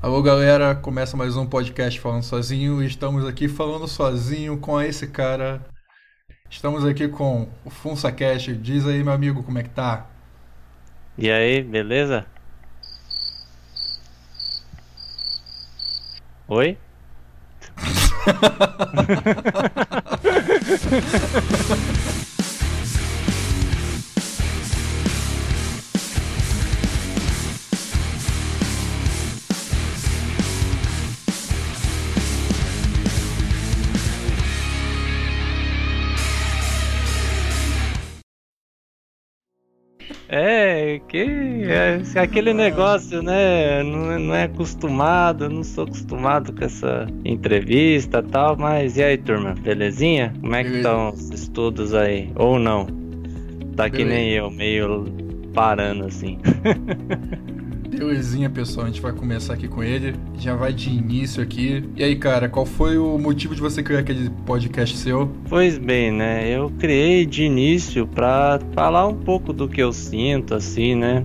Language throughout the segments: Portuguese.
Alô galera, começa mais um podcast falando sozinho e estamos aqui falando sozinho com esse cara. Estamos aqui com o Funsa Cash. Diz aí, meu amigo, como é que tá? E aí, beleza? Oi? É, que é, aquele negócio, né? Não, não é acostumado, não sou acostumado com essa entrevista e tal, mas e aí, turma, belezinha? Como é que estão os estudos aí? Ou não? Tá que nem eu, meio parando assim. Belezinha, pessoal. A gente vai começar aqui com ele. Já vai de início aqui. E aí, cara, qual foi o motivo de você criar aquele podcast seu? Pois bem, né? Eu criei de início para falar um pouco do que eu sinto, assim, né?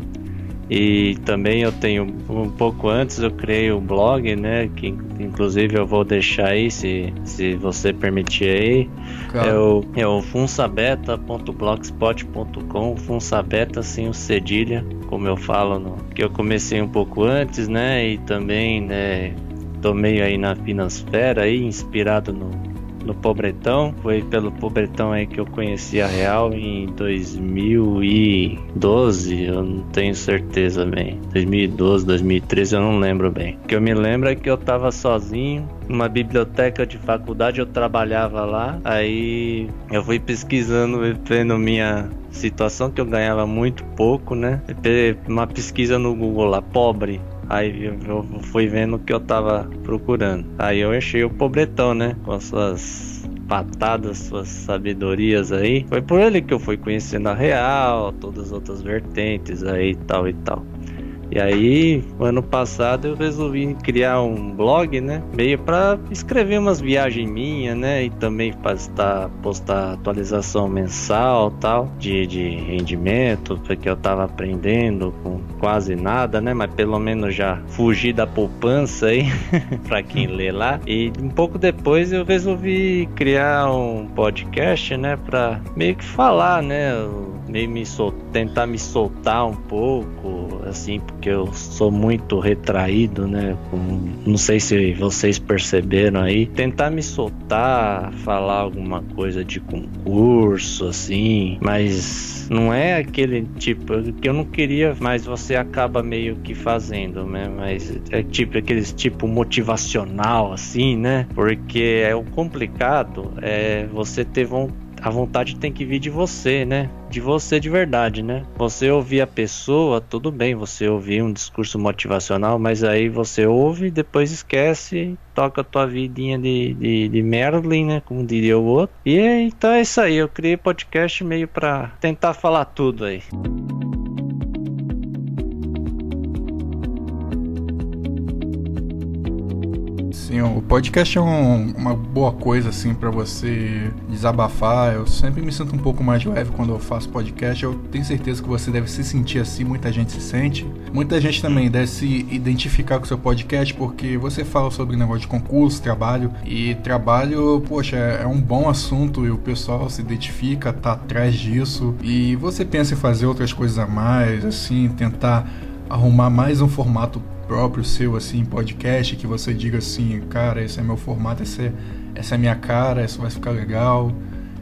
E também eu tenho um pouco antes eu criei o blog, né? Que inclusive eu vou deixar aí se, se você permitir aí. Claro. É o, é o funsabeta.blogspot.com, funsabeta sem o cedilha, como eu falo, no, que eu comecei um pouco antes, né? E também, né? Tô meio aí na Finansfera aí, inspirado no, no Pobretão. Foi pelo Pobretão aí que eu conheci a Real em 2012, eu não tenho certeza bem. 2012, 2013, eu não lembro bem. O que eu me lembro é que eu tava sozinho numa biblioteca de faculdade, eu trabalhava lá. Aí eu fui pesquisando, vendo minha situação que eu ganhava muito pouco, né? Uma pesquisa no Google lá, pobre. Aí eu fui vendo o que eu tava procurando. Aí eu achei o pobretão, né? Com suas patadas, suas sabedorias aí. Foi por ele que eu fui conhecendo a real, todas as outras vertentes aí, tal e tal. E aí, ano passado eu resolvi criar um blog, né? Meio para escrever umas viagens minhas, né? E também postar, postar atualização mensal tal de, de rendimento, porque eu tava aprendendo com quase nada, né? Mas pelo menos já fugi da poupança aí, para quem lê lá. E um pouco depois eu resolvi criar um podcast, né? Para meio que falar, né? Meio me sol tentar me soltar um pouco, assim, porque eu sou muito retraído, né? não sei se vocês perceberam aí. Tentar me soltar, falar alguma coisa de concurso, assim, mas não é aquele tipo que eu não queria, mas você acaba meio que fazendo, né? Mas é tipo aqueles tipo motivacional, assim, né? Porque é o complicado é você ter vontade a vontade tem que vir de você, né? De você de verdade, né? Você ouvir a pessoa, tudo bem, você ouvir um discurso motivacional, mas aí você ouve, depois esquece, toca a tua vidinha de, de, de Merlin, né? Como diria o outro. E então é isso aí, eu criei podcast meio pra tentar falar tudo aí. Sim, o podcast é um, uma boa coisa assim para você desabafar. Eu sempre me sinto um pouco mais leve quando eu faço podcast. Eu tenho certeza que você deve se sentir assim, muita gente se sente. Muita gente também deve se identificar com o seu podcast porque você fala sobre negócio de concurso, trabalho e trabalho, poxa, é um bom assunto e o pessoal se identifica, tá atrás disso. E você pensa em fazer outras coisas a mais, assim, tentar arrumar mais um formato próprio seu, assim, podcast, que você diga assim, cara, esse é meu formato, esse é, essa é minha cara, isso vai ficar legal.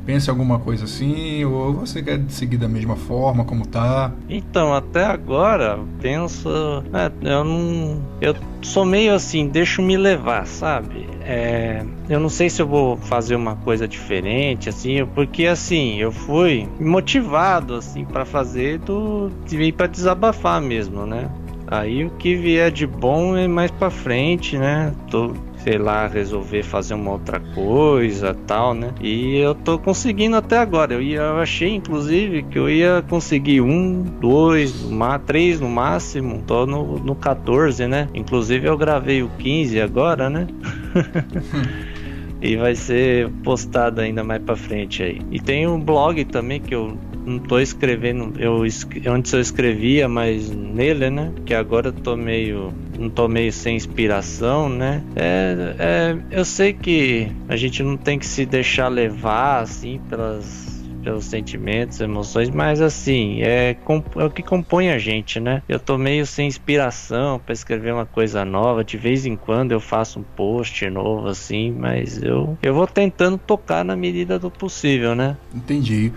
Pense em alguma coisa assim, ou você quer seguir da mesma forma como tá? Então, até agora, penso. É, eu não. Eu sou meio assim, deixo me levar, sabe? É, eu não sei se eu vou fazer uma coisa diferente, assim, porque assim, eu fui motivado, assim, para fazer do. de vir pra desabafar mesmo, né? Aí o que vier de bom é mais para frente, né? Tô, sei lá, resolver fazer uma outra coisa, tal, né? E eu tô conseguindo até agora. Eu, ia, eu achei, inclusive, que eu ia conseguir um, dois, uma, três no máximo. Tô no, no 14, né? Inclusive eu gravei o 15 agora, né? e vai ser postado ainda mais para frente aí. E tem um blog também que eu não tô escrevendo. Eu antes eu escrevia, mas nele, né? Que agora eu tô meio não tô meio sem inspiração, né? É, é, eu sei que a gente não tem que se deixar levar assim pelas pelos sentimentos, emoções, mas assim, é, é, o que compõe a gente, né? Eu tô meio sem inspiração para escrever uma coisa nova, de vez em quando eu faço um post novo assim, mas eu, eu vou tentando tocar na medida do possível, né? Entendi.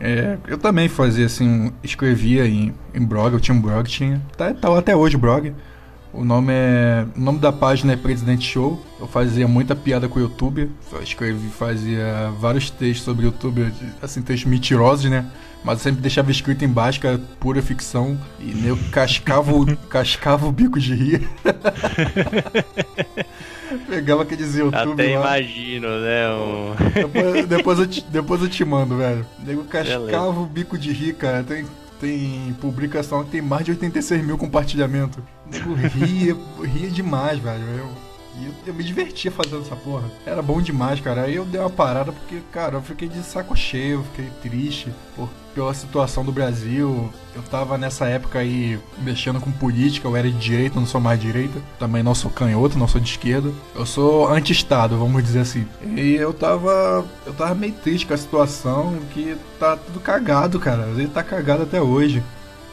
É, eu também fazia assim, escrevia em, em blog, eu tinha um blog, tinha. Tá, tá até hoje o blog. O nome é. O nome da página é Presidente Show. Eu fazia muita piada com o YouTube. Eu escrevi, fazia vários textos sobre o YouTube, assim, textos mentirosos, né? Mas eu sempre deixava escrito embaixo que era pura ficção. E eu cascava, o, cascava o bico de rir. Pegava aqueles YouTube. Até lá. imagino, né? Um... Depois, depois, eu te, depois eu te mando, velho. Eu cascava Beleza. o bico de rir, cara. Tem tem publicação que tem mais de 86 mil compartilhamentos. Nego ria, ria demais, velho. Eu, eu, eu, me divertia fazendo essa porra. Era bom demais, cara. Aí eu dei uma parada porque, cara, eu fiquei de saco cheio, fiquei triste por, pela situação do Brasil. Eu tava nessa época aí mexendo com política, eu era de direita, não sou mais direita. Também não sou canhoto, não sou de esquerda. Eu sou anti-estado, vamos dizer assim. E eu tava. Eu tava meio triste com a situação, que tá tudo cagado, cara. Ele tá cagado até hoje.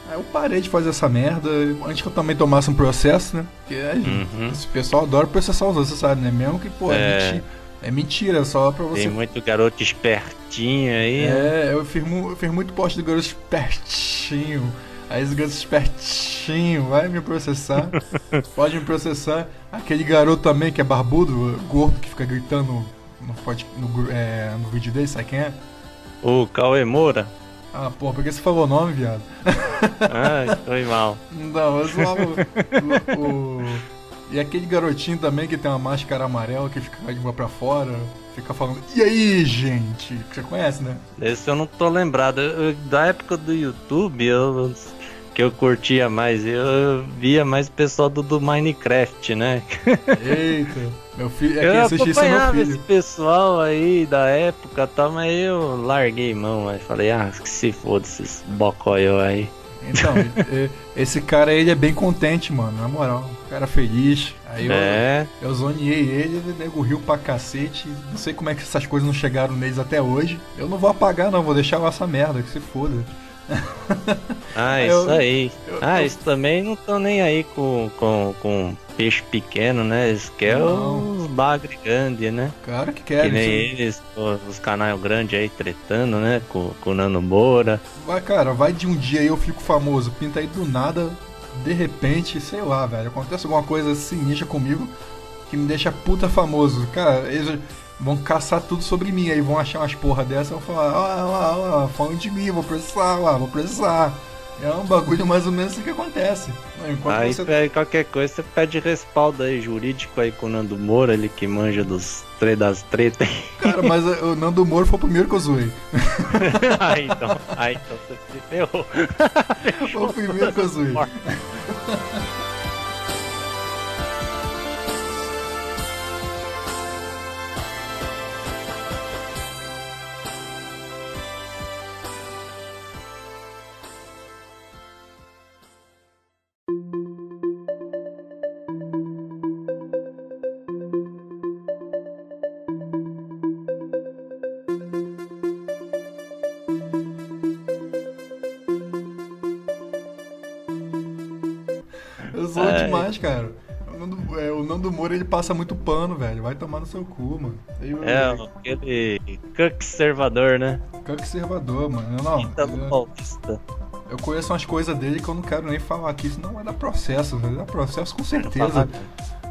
Aí eu parei de fazer essa merda, antes que eu também tomasse um processo, né? Porque uhum. esse pessoal adora processar os outros, você sabe, né? Mesmo que, pô, é, é, mentira, é mentira só pra você. Tem muito garoto espertinho aí. É, eu fiz, eu fiz muito post de garoto espertinho. Aí os garotos espertinho, vai me processar. pode me processar. Aquele garoto também que é barbudo, gordo, que fica gritando no, no, é, no vídeo dele, sabe quem é? O Cauê Moura. Ah, porra, por que você falou o nome, viado? Ah, foi mal. Não, eu zoava o, o, E aquele garotinho também que tem uma máscara amarela que fica de boa pra fora, fica falando, e aí, gente? Você conhece, né? Esse eu não tô lembrado. Eu, da época do YouTube, eu que eu curtia mais. Eu via mais o pessoal do, do Minecraft, né? Eita, meu filho, é isso é filho. esse pessoal aí da época, tá, mas eu larguei mão, aí falei, ah, que se foda esses bocóio aí. Então, esse cara aí, ele é bem contente, mano, na moral. O cara feliz. Aí é. eu, eu zoneei ele, ele nego riu pra cacete. Não sei como é que essas coisas não chegaram neles até hoje. Eu não vou apagar, não, vou deixar essa merda, que se foda. Ah, isso eu, aí. Eu, ah, eu... isso também não estão nem aí com, com, com peixe pequeno, né? Eles querem os bagre grandes, né? Claro que querem. Que nem eles, os canais grandes aí tretando, né? Com, com o Nano Moura. Vai, cara, vai de um dia aí eu fico famoso. Pinta aí do nada, de repente, sei lá, velho. Acontece alguma coisa sinistra comigo que me deixa puta famoso. Cara, eles vão caçar tudo sobre mim, aí vão achar umas porra dessa e vão falar, ah, ah, ah, falando de mim, vou processar, ah, vou processar. É um bagulho mais ou menos assim que acontece. Enquanto aí você... qualquer coisa, você pede respaldo aí jurídico aí com o Nando Moura, ele que manja dos tre das tretas. Cara, mas o Nando Moura foi o primeiro que eu zoei. ah, então, ah, então você se ferrou. foi o primeiro que eu zoei. Demais, cara. O Nando, é, o Nando Moura ele passa muito pano, velho. Vai tomar no seu cu, mano. Eu, é, aquele conservador, né? Conservador, mano. Não, eu, eu conheço umas coisas dele que eu não quero nem falar aqui, senão vai dar processo, vai dar processo com certeza.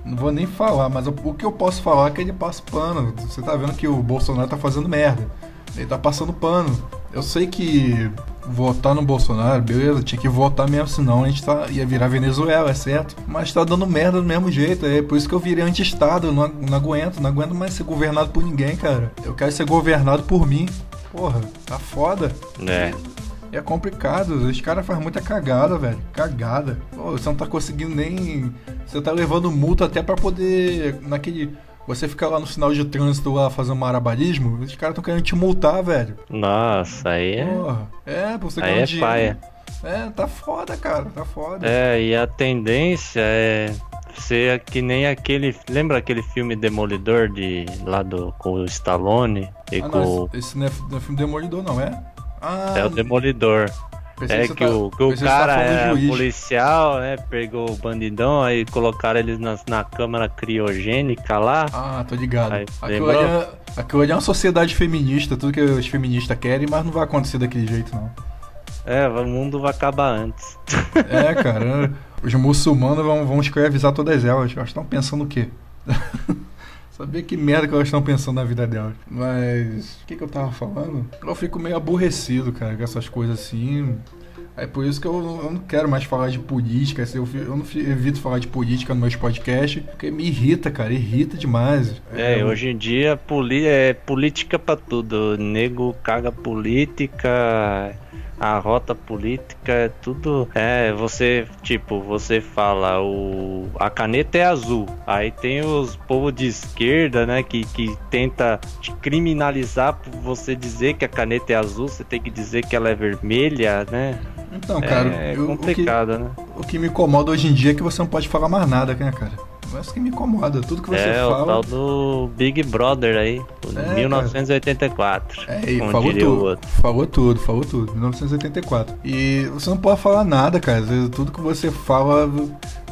Não vou nem falar, mas o que eu posso falar é que ele passa pano. Você tá vendo que o Bolsonaro tá fazendo merda. Ele tá passando pano. Eu sei que votar no Bolsonaro, beleza, tinha que votar mesmo, senão a gente tá, ia virar Venezuela, é certo? Mas tá dando merda do mesmo jeito, é por isso que eu virei anti-estado, não, não aguento, não aguento mais ser governado por ninguém, cara. Eu quero ser governado por mim. Porra, tá foda. É. É complicado, os caras fazem muita cagada, velho. Cagada. Pô, você não tá conseguindo nem. Você tá levando multa até para poder. Naquele você fica lá no sinal de trânsito lá fazendo marabarismo, os caras estão querendo te multar, velho. Nossa, aí é. Porra. É, você Aí é paia. É, tá foda, cara, tá foda. É, e a tendência é ser que nem aquele. Lembra aquele filme Demolidor de lá do com o Stallone e Ah, com não, esse, esse não, é, não é filme Demolidor, não, é? Ah, é o Demolidor. Pensei É que, tá- o, que o você tá cara do é juiz. policial, né? Pegou o bandidão, aí colocaram eles na, na câmara criogênica lá. Ah, tô ligado. Aí, aquilo, ali é, aquilo ali é uma sociedade feminista, tudo que os feministas querem, mas não vai acontecer daquele jeito, não. É, o mundo vai acabar antes. É, cara, os muçulmanos vão, vão escravizar todas elas. Elas estão pensando o quê? Sabia que merda que elas estão pensando na vida delas. Mas. O que, que eu tava falando? Eu fico meio aborrecido, cara, com essas coisas assim. É por isso que eu, eu não quero mais falar de política. assim, Eu, eu não evito falar de política nos meus podcasts, porque me irrita, cara, irrita demais. É, eu- hoje em dia poli é política pra tudo. O nego caga política, a rota política é tudo. É, você, tipo, você fala, o a caneta é azul. Aí tem os povos de esquerda, né, que, que tenta te criminalizar por você dizer que a caneta é azul, você tem que dizer que ela é vermelha, né? Então, cara, é eu- o, que, complicado, né? o que me incomoda hoje em dia é que você não pode falar mais nada, né, cara? É isso que me incomoda. Tudo que você É, o fala. tal do Big Brother aí, o É, 1984. É, e falou o tudo, falou tudo, falou tudo, 1984. E você não pode falar nada, cara. Às vezes Tudo que você fala,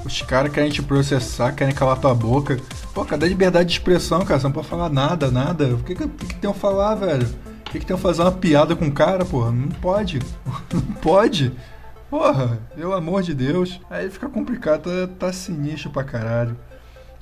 os caras querem te processar, querem calar tua boca. Pô, cadê a liberdade de expressão, cara? Você não pode falar nada, nada. O que o que, que tem a falar, velho? O que, que tem a fazer uma piada com o cara, porra? Não pode. Não pode. Porra, pelo amor de Deus. Aí fica complicado, tá, tá sinistro pra caralho.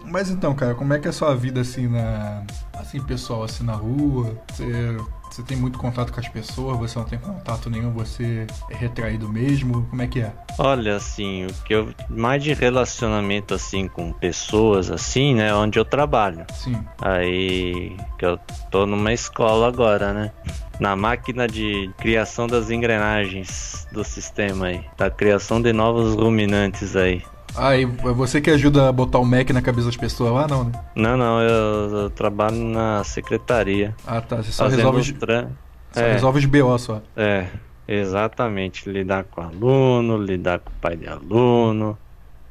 Mas então, cara, como é que é a sua vida assim na. Assim, pessoal, assim na rua? Você, você tem muito contato com as pessoas, você não tem contato nenhum, você é retraído mesmo? Como é que é? Olha, assim, o que eu mais de relacionamento assim com pessoas assim, né, onde eu trabalho. Sim. Aí que eu tô numa escola agora, né? Na máquina de criação das engrenagens do sistema aí, da criação de novos ruminantes aí. Ah, e é você que ajuda a botar o Mac na cabeça das pessoas lá, não, né? Não, não, eu, eu trabalho na secretaria. Ah, tá. Você só resolve, os tran... só é. resolve os BO só. É, exatamente. Lidar com aluno, lidar com o pai de aluno,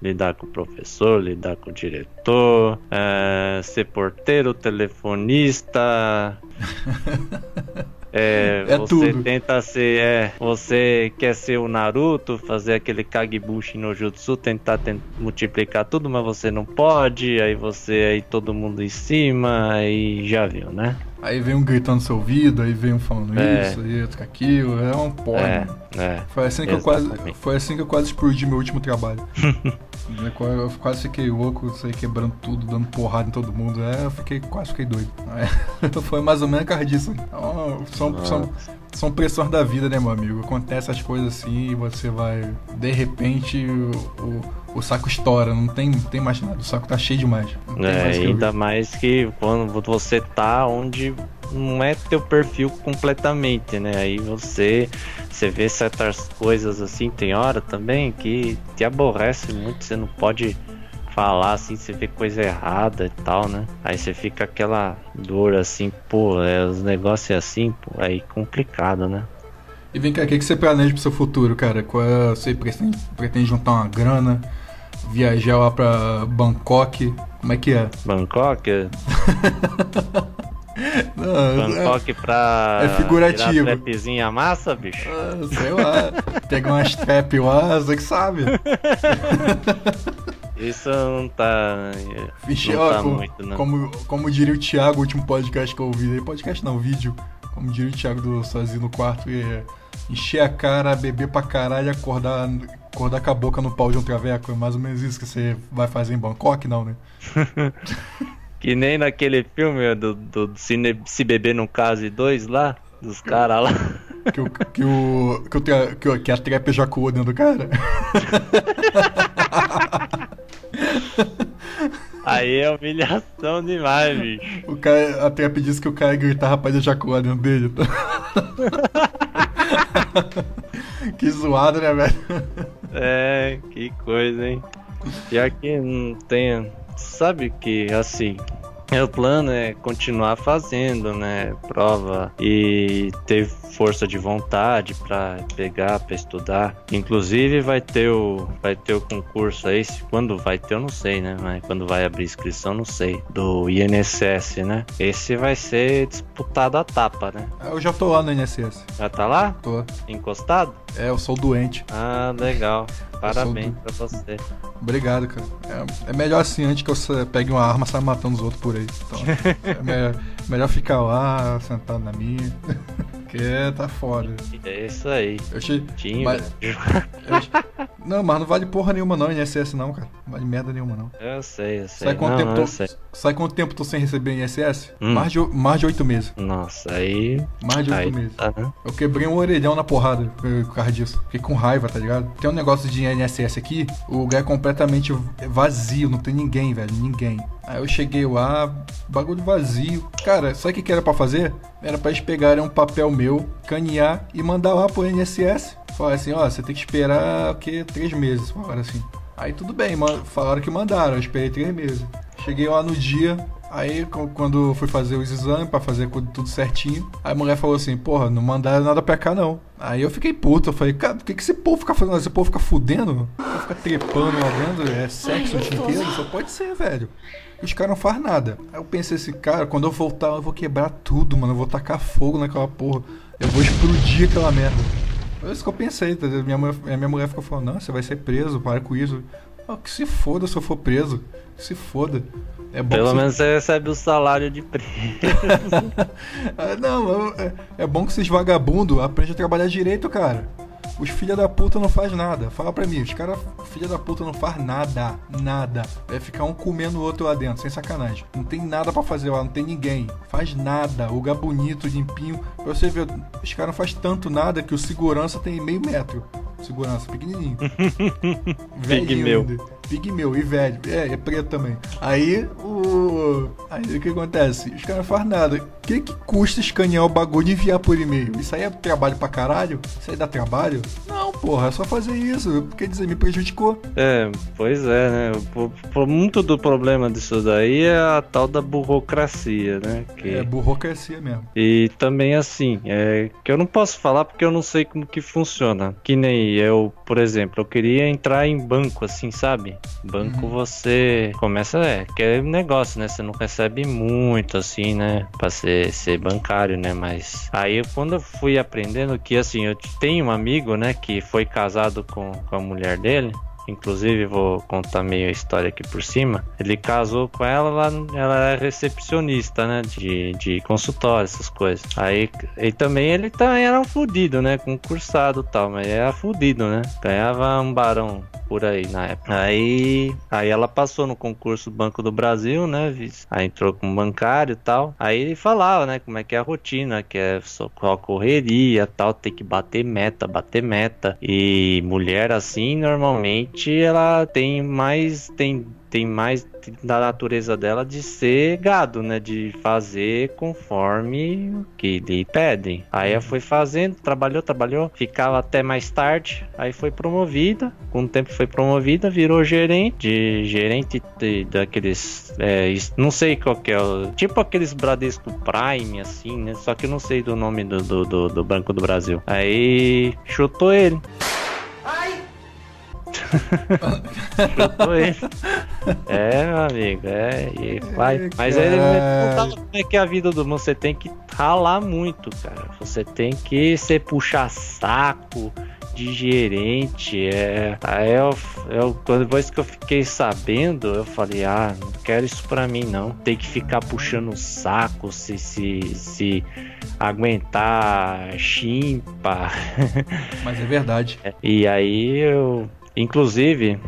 lidar com o professor, lidar com o diretor, é, ser porteiro, telefonista. É, É você tudo. tenta ser, é, você quer ser o Naruto, fazer aquele Kagebushi no Jutsu, tentar ten- multiplicar tudo, mas você não pode, aí você aí todo mundo em cima, aí já viu, né? Aí vem um gritando no seu ouvido, aí vem um falando É. isso, aí outro aquilo. É um porra. É, mano. é. Foi assim, que eu quase, foi assim que eu quase explodi meu último trabalho. eu quase fiquei louco, saí quebrando tudo, dando porrada em todo mundo. É, eu fiquei, quase fiquei doido. É, foi mais ou menos por causa disso. Então, são, são, são pressões da vida, né, meu amigo? Acontece as coisas assim e você vai. De repente o, o, o saco estoura, não tem, não tem mais nada. O saco tá cheio demais. É, mais ainda mais que quando você tá onde não é teu perfil completamente, né? Aí você você vê certas coisas assim, tem hora também que te aborrece muito, você não pode falar assim, você vê coisa errada e tal, né? Aí você fica aquela dor assim, pô, é, os negócios é assim, pô, aí complicado, né? E vem cá, o que, que você planeja pro seu futuro, cara? Qual é, você pretende, pretende juntar uma grana, viajar lá pra Bangkok? Como é que é? Bangkok, Bangkok pra é figurativo. trapzinha massa, bicho. Ah, sei lá, pegar umas trap lá, você que sabe. Isso não tá. Vixe, não ó, tá como, muito, não. como, como diria o Thiago, o último podcast que eu ouvi, podcast não, vídeo, como diria o Thiago do Sozinho no quarto, é encher a cara, beber pra caralho e acordar, acordar com a boca no pau de um traveco. É mais ou menos isso que você vai fazer em Bangkok, não, né? Que nem naquele filme do, do Cine, Se Beber no Case 2 lá, dos caras lá. Que, o, que, o, que, o, que, o- que a trap ejaculou dentro do cara. Aí é humilhação demais, bicho. O cara, a trap disse que o cara gritava pra ejacular dentro dele. que zoado, né, velho? É, que coisa, hein? Pior que não tem. Sabe que, assim, o plano é continuar fazendo, né? Prova e ter força de vontade para pegar, para estudar. Inclusive vai ter o vai ter o concurso aí, quando vai ter eu não sei, né? Mas quando vai abrir inscrição não sei, do INSS, né? Esse vai ser disputado a tapa, né? Eu já tô lá no INSS. Já tá lá? Tô. Encostado? É, eu sou doente. Ah, legal. Parabéns do... pra você. Obrigado, cara. É, é, melhor assim antes que eu pegue uma arma e saia matando os outros por aí. Então, é melhor, melhor ficar lá, sentado na minha. Porque tá foda. É isso aí. Eu te... Mas... eu... Não, mas não vale porra nenhuma não, INSS não, cara. Não vale merda nenhuma não. Eu sei, eu sei. Sai quanto, não, tempo, tô... sei. Sai quanto tempo tô sem receber INSS? Hum. Mais, de, mais de oito meses. Nossa, aí... Mais de oito meses. Tá, né? Eu quebrei um orelhão na porrada por causa disso. Fiquei com raiva, tá ligado? Tem um negócio de INSS aqui, o lugar é completamente vazio, não tem ninguém, velho, ninguém. Aí eu cheguei lá, bagulho vazio. Cara, sabe o que, que era para fazer? Era para eles pegarem um papel meu, canear e mandar lá pro INSS. Falaram assim, ó, você tem que esperar o quê? Três meses. Falaram assim. Aí tudo bem, falaram que mandaram, eu esperei três meses. Cheguei lá no dia, Aí, quando fui fazer os exames para fazer tudo certinho, a mulher falou assim: Porra, não mandaram nada pra cá não. Aí eu fiquei puto. Eu falei: Cara, o que, que esse povo fica fazendo? Esse povo fica fudendo? Fica trepando lá dentro? É sexo o dia inteiro? Só pode ser, velho. Os caras não fazem nada. Aí eu pensei assim: Cara, quando eu voltar, eu vou quebrar tudo, mano. Eu vou tacar fogo naquela porra. Eu vou explodir aquela merda. Foi isso que eu pensei. Tá? Minha, mulher, minha mulher ficou falando: Não, você vai ser preso, para com isso. Oh, que se foda se eu for preso. Que se foda. É Pelo você... menos você recebe o salário de preso. Ah, não, é, é, bom que esses vagabundos aprendam a trabalhar direito, cara. Os filha da puta não faz nada. Fala pra mim, os caras, filha da puta não faz nada. Nada. É ficar um comendo o outro lá dentro, sem sacanagem. Não tem nada para fazer lá, não tem ninguém. Faz nada. O lugar bonito, limpinho. Pra você ver, os caras não faz tanto nada que o segurança tem meio metro. Segurança, pequenininho. Velhinho meu. Pigmeu e velho. É, é preto também. Aí o. Aí o que acontece? Os caras não fazem nada. O que, que custa escanear o bagulho e enviar por e-mail? Isso aí é trabalho pra caralho? Isso aí dá trabalho? Não, porra, é só fazer isso. Quer dizer, me prejudicou. É, pois é, né? Por muito do problema disso daí é a tal da burocracia, né? Que... É, burocracia mesmo. E também assim, é que eu não posso falar porque eu não sei como que funciona. Que nem eu, por exemplo, eu queria entrar em banco, assim, sabe? Banco uhum. você começa, é, que é negócio, né? Você não recebe muito, assim, né? Pra ser, ser bancário, né? Mas aí quando eu fui aprendendo que, assim, eu tenho um amigo, né? Que foi casado com, com a mulher dele. Inclusive, vou contar meio a história aqui por cima. Ele casou com ela, ela, ela é recepcionista, né? De, de consultório, essas coisas. Aí, e também ele também era um fudido, né? Concursado e tal, mas era fudido, né? Ganhava um barão por aí na época. Aí, aí ela passou no concurso do Banco do Brasil, né? Aí entrou como bancário e tal. Aí ele falava, né? Como é que é a rotina, que é só correria tal, tem que bater meta, bater meta. E mulher assim, normalmente ela tem mais, tem tem mais da natureza dela de ser gado, né? De fazer conforme o que lhe pedem. Aí ela foi fazendo, trabalhou, trabalhou, ficava até mais tarde. Aí foi promovida. Com o tempo foi promovida, virou gerente. Gerente de, daqueles. É, não sei qual que é. Tipo aqueles Bradesco Prime, assim, né? Só que eu não sei do nome do, do, do, do Banco do Brasil. Aí chutou ele. Ele. É, meu amigo, é. E vai. Mas ele não tava como é que é a vida do mundo. Você tem que ralar muito, cara. Você tem que ser puxar saco de gerente. É. Aí eu, eu, depois que eu fiquei sabendo, eu falei, ah, não quero isso pra mim não. Tem que ficar puxando o saco, se, se, se aguentar chimpa. Mas é verdade. E aí eu Inclusive,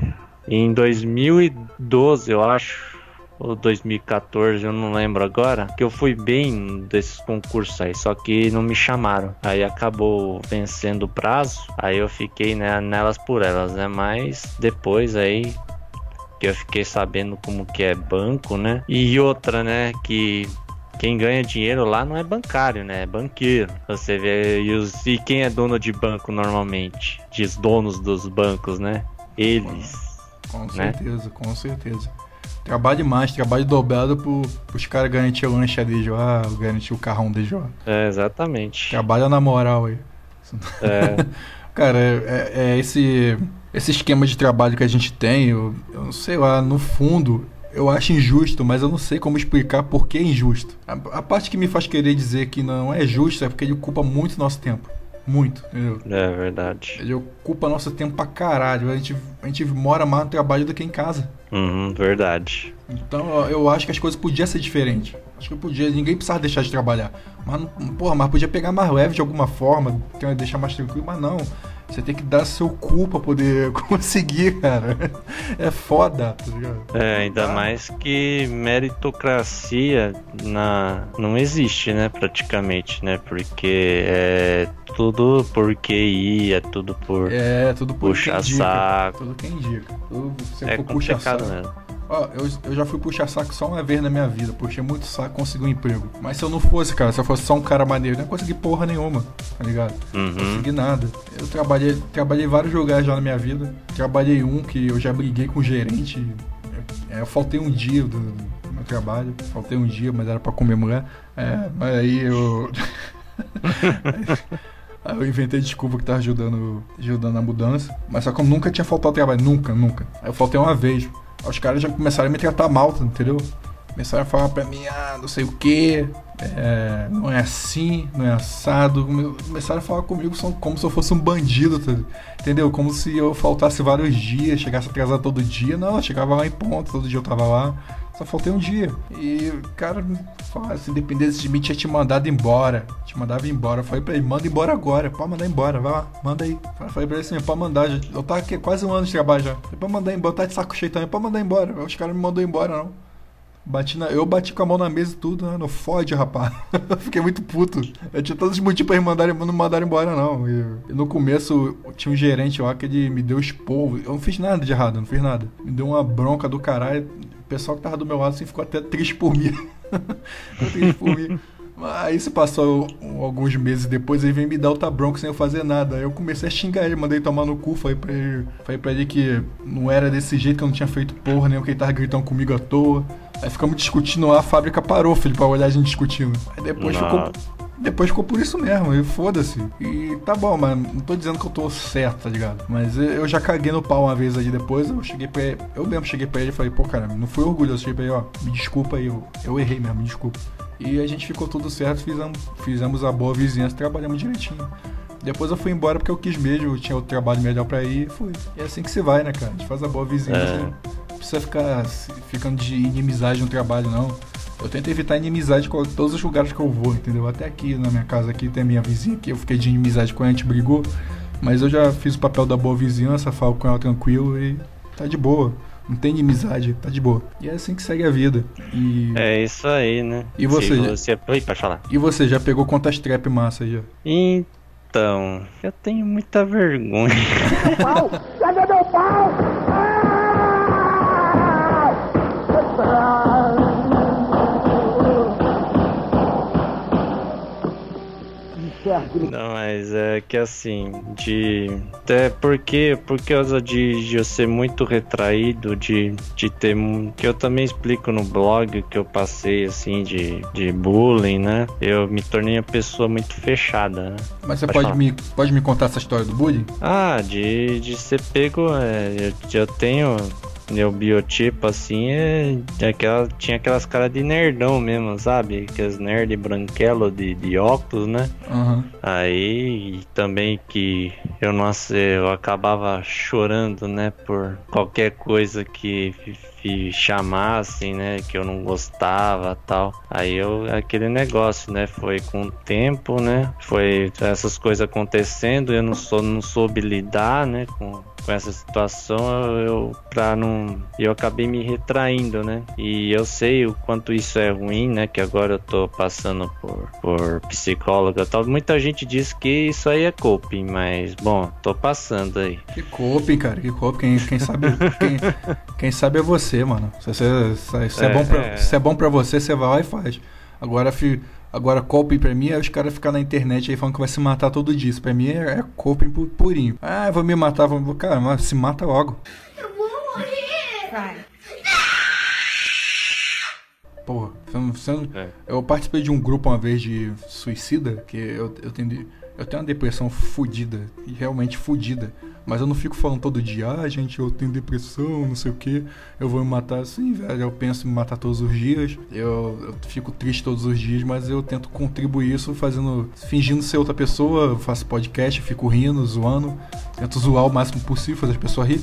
em 2012, eu acho, ou 2014, eu não lembro agora, que eu fui bem desses concursos aí, só que não me chamaram. Aí acabou vencendo o prazo, aí eu fiquei né, nelas por elas, né? Mas depois aí que eu fiquei sabendo como que é banco, né? E outra, né, que quem ganha dinheiro lá não é bancário, né? É banqueiro. Você vê. E, os, e quem é dono de banco normalmente? Diz donos dos bancos, né? Eles. Com, né? certeza, com certeza. Trabalhe mais, trabalhe dobrado pro, pros caras garantir o lanche ali, João. garantir o carrão de João. É, exatamente. Trabalha na moral aí. É. Cara, é, é, esse, esse esquema de trabalho que a gente tem, eu, eu não sei lá, no fundo, eu acho injusto, mas eu não sei como explicar por que é injusto. A, a, parte que me faz querer dizer que não é justo é porque ele ocupa muito nosso tempo. Muito, entendeu? É verdade. Ele ocupa nosso tempo pra caralho. A gente, a gente mora mais no trabalho do que em casa. Uhum, verdade. Então eu acho que as coisas podiam ser diferentes. Acho que podia, ninguém precisava deixar de trabalhar. Mas, porra, mas podia pegar mais leve de alguma forma, deixar mais tranquilo, mas não. Você tem que dar seu cu pra poder conseguir, cara. É foda, tá ligado? É, ainda mais que meritocracia na... não existe, né, praticamente, né? Porque é tudo por QI, é tudo por. É, tudo por puxa saco. Tudo quem indica. Tudo, você é complicado mesmo. Ó, eu, eu já fui puxar saco só uma vez na minha vida. Puxei muito saco, consegui um emprego. Mas se eu não fosse, cara, se eu fosse só um cara maneiro, eu não consegui porra nenhuma, tá ligado? Uhum. Não consegui nada. Eu trabalhei, trabalhei vários lugares já na minha vida. Trabalhei um que eu já briguei com o gerente. É, eu faltei um dia do, meu trabalho. Faltei um dia, mas era pra comer mulher. É, mas aí eu. Aí eu inventei desculpa que tava ajudando, ajudando a mudança. Mas só que eu nunca tinha faltado trabalho. Nunca, nunca. Aí eu faltei uma vez. Os caras já começaram a me tratar mal, entendeu? Começaram a falar pra mim, ah, não sei o que, é, não é assim, não é assado. Começaram a falar comigo como se eu fosse um bandido, tá? entendeu? Como se eu faltasse vários dias, chegasse atrasado todo dia. Não, eu chegava lá em ponto, todo dia eu tava lá. Só faltei um dia. E cara se dependesse de mim, tinha te mandado embora. Te mandava embora. Eu falei pra ele, manda embora agora. Pode mandar embora, vai lá, manda aí. Eu falei pra ele assim, pode mandar. Eu tava aqui quase um ano de trabalho já. Pode mandar embora, tá de saco cheio também, pode mandar embora. Os caras me mandou embora, não. Bati na, eu bati com a mão na mesa e tudo, né? Fode, rapaz. Fiquei muito puto. Eu tinha todos os motivos pra eles mandarem, não mandarem embora, não. E, no começo tinha um gerente lá que ele me deu esporro. Eu não fiz nada de errado, não fiz nada. Me deu uma bronca do caralho pessoal que tava do meu lado assim ficou até triste por mim. triste por mim. Aí se passou alguns meses depois, ele veio me dar outra bronca sem eu fazer nada. Aí eu comecei a xingar ele, mandei tomar no cu, falei pra ele, falei pra ele que não era desse jeito, que eu não tinha feito porra nenhuma, que ele tava gritando comigo à toa. Aí ficamos discutindo lá, a fábrica parou, filho, pra olhar a gente discutindo. Aí depois ficou depois ficou por isso mesmo, e foda-se. E tá bom, mas não tô dizendo que eu tô certo, tá ligado? Mas eu já caguei no pau uma vez aí depois, eu cheguei pra ele, eu mesmo cheguei pra ele e falei, pô, cara, não fui orgulhoso, cheguei pra ele, ó, me desculpa aí, eu, eu errei mesmo, me desculpa. E a gente ficou tudo certo, fizemos, fizemos a boa vizinhança, trabalhamos direitinho. Depois eu fui embora porque eu quis mesmo, tinha outro trabalho melhor pra ir e fui. E é assim que você vai, né, cara? A gente faz a boa vizinhança. É. Não precisa ficar ficando de inimizade no trabalho, não. Eu tento evitar inimizade com todos os lugares que eu vou, entendeu? Até aqui na minha casa aqui tem a minha vizinha que eu fiquei de inimizade com ela, a gente brigou. Mas eu já fiz o papel da boa vizinhança, falo com ela tranquilo e tá de boa. Não tem inimizade, tá de boa. E é assim que segue a vida. E... É isso aí, né? E você? Se você... Oi, pode falar. E você já pegou quantas trap massa aí? Então, eu tenho muita vergonha. Pau! Cadê meu pau? Ah! Não, mas é que assim, de. Até porque, por causa de, de eu ser muito retraído, de, de ter. Que eu também explico no blog que eu passei, assim, de, de bullying, né? Eu me tornei uma pessoa muito fechada, né? Mas você pode, pode me, pode me contar essa história do bullying? Ah, de, de ser pego. É, eu, eu tenho meu biotipo, assim, é, é aquela, tinha aquelas caras de nerdão mesmo, sabe? Aqueles nerd branquelo de, de óculos, né? Uhum. Aí também que eu não eu acabava chorando, né? Por qualquer coisa que chamassem, né, que eu não gostava, tal. Aí eu aquele negócio, né, foi com o tempo, né? Foi essas coisas acontecendo, eu não sou não soube lidar, né, com com essa situação, eu, para não, eu acabei me retraindo, né? E eu sei o quanto isso é ruim, né? Que agora eu tô passando por, por psicóloga, tal. Muita gente diz que isso aí é coping, mas bom, tô passando aí. Que coping, cara? Que coping? Quem, quem sabe, quem, quem sabe é você mano. Se, você, se, se é, é, bom pra, é. se é bom pra você, você vai lá e faz. Agora, fi, agora coping pra mim é os caras ficar na internet aí falando que vai se matar todo dia. Isso pra mim é, é coping purinho. Ah, vou me matar, vou... Cara, mas se mata logo. Eu vou morrer. Vai. Porra, você não, é. eu participei de um grupo uma vez de suicida, que eu, eu, tenho, eu tenho uma depressão fodida, realmente fodida. Mas eu não fico falando todo dia, ah, gente, eu tenho depressão, não sei o que, eu vou me matar assim, velho. Eu penso em me matar todos os dias, eu, eu, fico triste todos os dias, mas eu tento contribuir isso fazendo, fingindo ser outra pessoa, faço podcast, fico rindo, zoando, tento zoar o máximo possível, fazer as pessoas rir,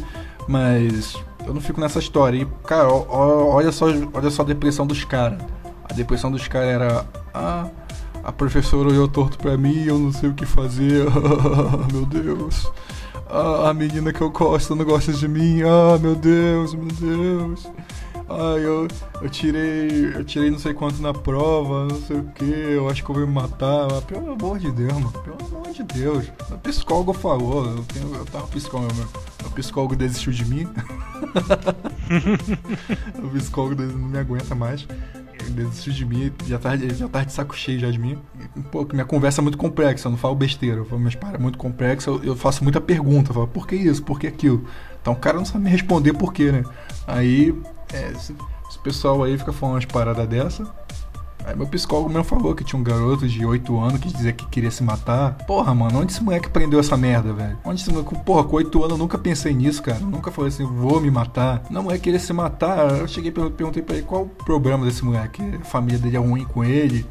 mas eu não fico nessa história. E, cara, olha só, olha só a depressão dos caras. A depressão dos caras era, ah, a professora olhou torto pra mim, eu não sei o que fazer, meu Deus. Ah, a menina que eu gosto não gosta de mim. Ah, meu Deus, meu Deus. Ai, eu, eu tirei. Eu tirei não sei quanto na prova, não sei o que. Eu acho que eu vou me matar. Mas, pelo amor de Deus, mano. Pelo amor de Deus. O psicólogo falou. Eu, tenho, eu tava psicólogo. O psicólogo desistiu de mim. o psicólogo não me aguenta mais desistiu de mim, já tá, já tá de saco cheio já de mim. Pô, minha conversa é muito complexa, eu não falo besteira, eu falo minhas paradas é muito complexa, eu, eu, faço muita pergunta, eu falo, por que isso, por que aquilo? Então o cara não sabe me responder por quê, né? Aí, é, esse, esse pessoal aí fica falando umas paradas dessa, Aí meu psicólogo mesmo falou que tinha um garoto de 8 anos que dizia que queria se matar. Porra, mano, onde esse moleque aprendeu essa merda, velho? Onde esse moleque. Porra, com 8 anos eu nunca pensei nisso, cara. Eu nunca falei assim, vou me matar. Não, moleque queria se matar. Eu cheguei e perguntei pra ele qual o problema desse moleque. A família dele é ruim com ele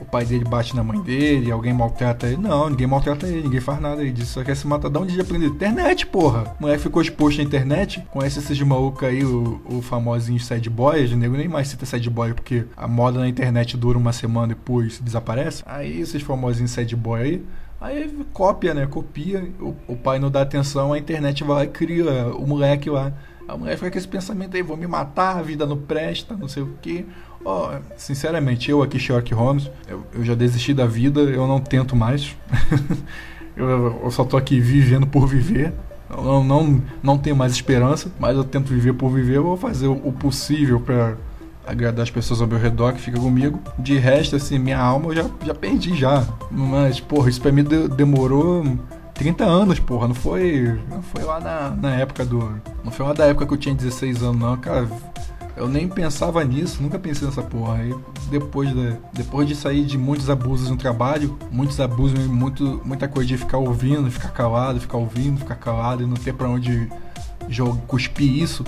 o pai dele bate na mãe dele, alguém maltrata ele. Não, ninguém maltrata ele, ninguém faz nada. Ele disse, só quer se matar. De onde ele aprendeu? Internet, porra. O moleque ficou exposto na internet. Conhece esses de maluco aí, o, o famosinho sad boy. O nego nem mais cita sad boy, porque a moda na internet dura uma semana depois desaparece. Aí esses famosinhos sad boy aí. Aí cópia, né? Copia. O, o pai não dá atenção, a internet vai lá e cria o moleque lá. A mulher fica com esse pensamento aí, vou me matar, a vida não presta, não sei o que. Oh, sinceramente, eu aqui, Sherlock Holmes, eu, eu, já desisti da vida, eu não tento mais. eu, eu, só tô aqui vivendo por viver. Eu não, não, não tenho mais esperança, mas eu tento viver por viver. Eu vou fazer o, o possível para agradar as pessoas ao meu redor que ficam comigo. De resto, assim, minha alma eu já, já perdi já. Mas, porra, isso pra mim de, demorou 30 anos, porra. Não foi, não foi lá na, na época do. Não foi lá da época que eu tinha 16 anos, não, cara eu nem pensava nisso, nunca pensei nessa porra. Aí depois de, depois de sair de muitos abusos no trabalho, muitos abusos, muito, muita coisa de ficar ouvindo, ficar calado, ficar ouvindo, ficar calado e não ter pra onde jogar, cuspir isso.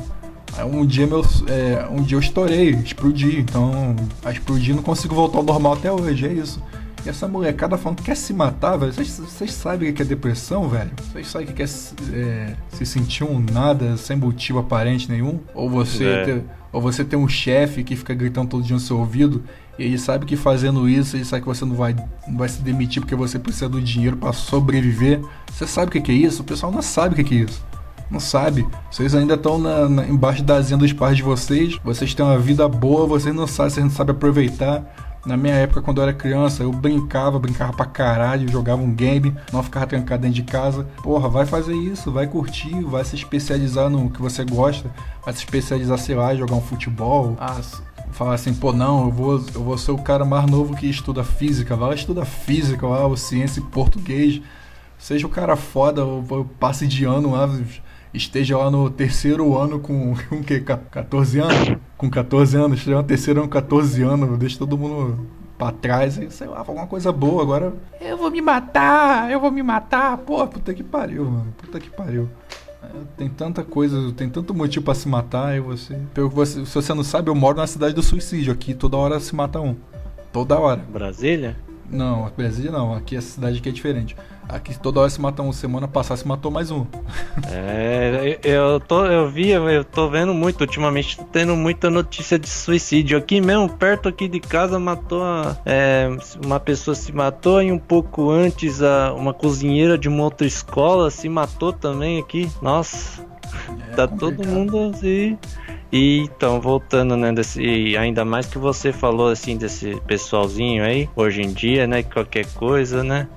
Aí um dia meu, é, um dia eu estourei, explodi. Então, a explodir não consigo voltar ao normal até hoje, é isso. E essa molecada falando que quer se matar, velho. Vocês, vocês sabem o que é depressão, velho? Vocês sabem o que é, é se sentir um nada sem motivo aparente nenhum? Ou você é. ter, ou você tem um chefe que fica gritando todo dia no seu ouvido e ele sabe que fazendo isso, ele sabe que você não vai, não vai se demitir porque você precisa do dinheiro para sobreviver. Você sabe o que é isso? O pessoal não sabe o que é isso. Não sabe. Vocês ainda estão na, na, embaixo da asinha dos pais de vocês. Vocês têm uma vida boa, vocês não sabem, vocês não sabem aproveitar. Na minha época, quando eu era criança, eu brincava, brincava pra caralho, jogava um game, não ficava trancado dentro de casa. Porra, vai fazer isso, vai curtir, vai se especializar no que você gosta, vai se especializar, sei lá, jogar um futebol. Ah, falar assim, pô, não, eu vou, eu vou ser o cara mais novo que estuda física, vai lá estudar física, lá, ou ciência e português. Seja o cara foda, ou passe de ano lá esteja lá no terceiro ano com, com o quê? 14 anos? Com 14 anos, esteja no terceiro ano com 14 anos, deixa todo mundo pra trás e sei lá, alguma coisa boa. Agora, eu vou me matar, eu vou me matar. Pô, puta que pariu, mano. Puta que pariu. Tem tanta coisa, tem tanto motivo para se matar e você. Pelo que você. Se você não sabe, eu moro na cidade do suicídio. Aqui toda hora se mata um. Toda hora. Brasília? Não, Brasília não. Aqui a cidade aqui é diferente. Aqui toda hora se mata um, semana passada se matou mais um. É, eu tô, eu vi, eu tô vendo muito ultimamente, tô tendo muita notícia de suicídio. Aqui mesmo, perto aqui de casa, matou é, uma pessoa se matou e um pouco antes a, uma cozinheira de uma outra escola se matou também aqui. Nossa, é tá complicado. todo mundo assim. E então, voltando, né, desse, ainda mais que você falou assim desse pessoalzinho aí, hoje em dia, né, qualquer coisa, né?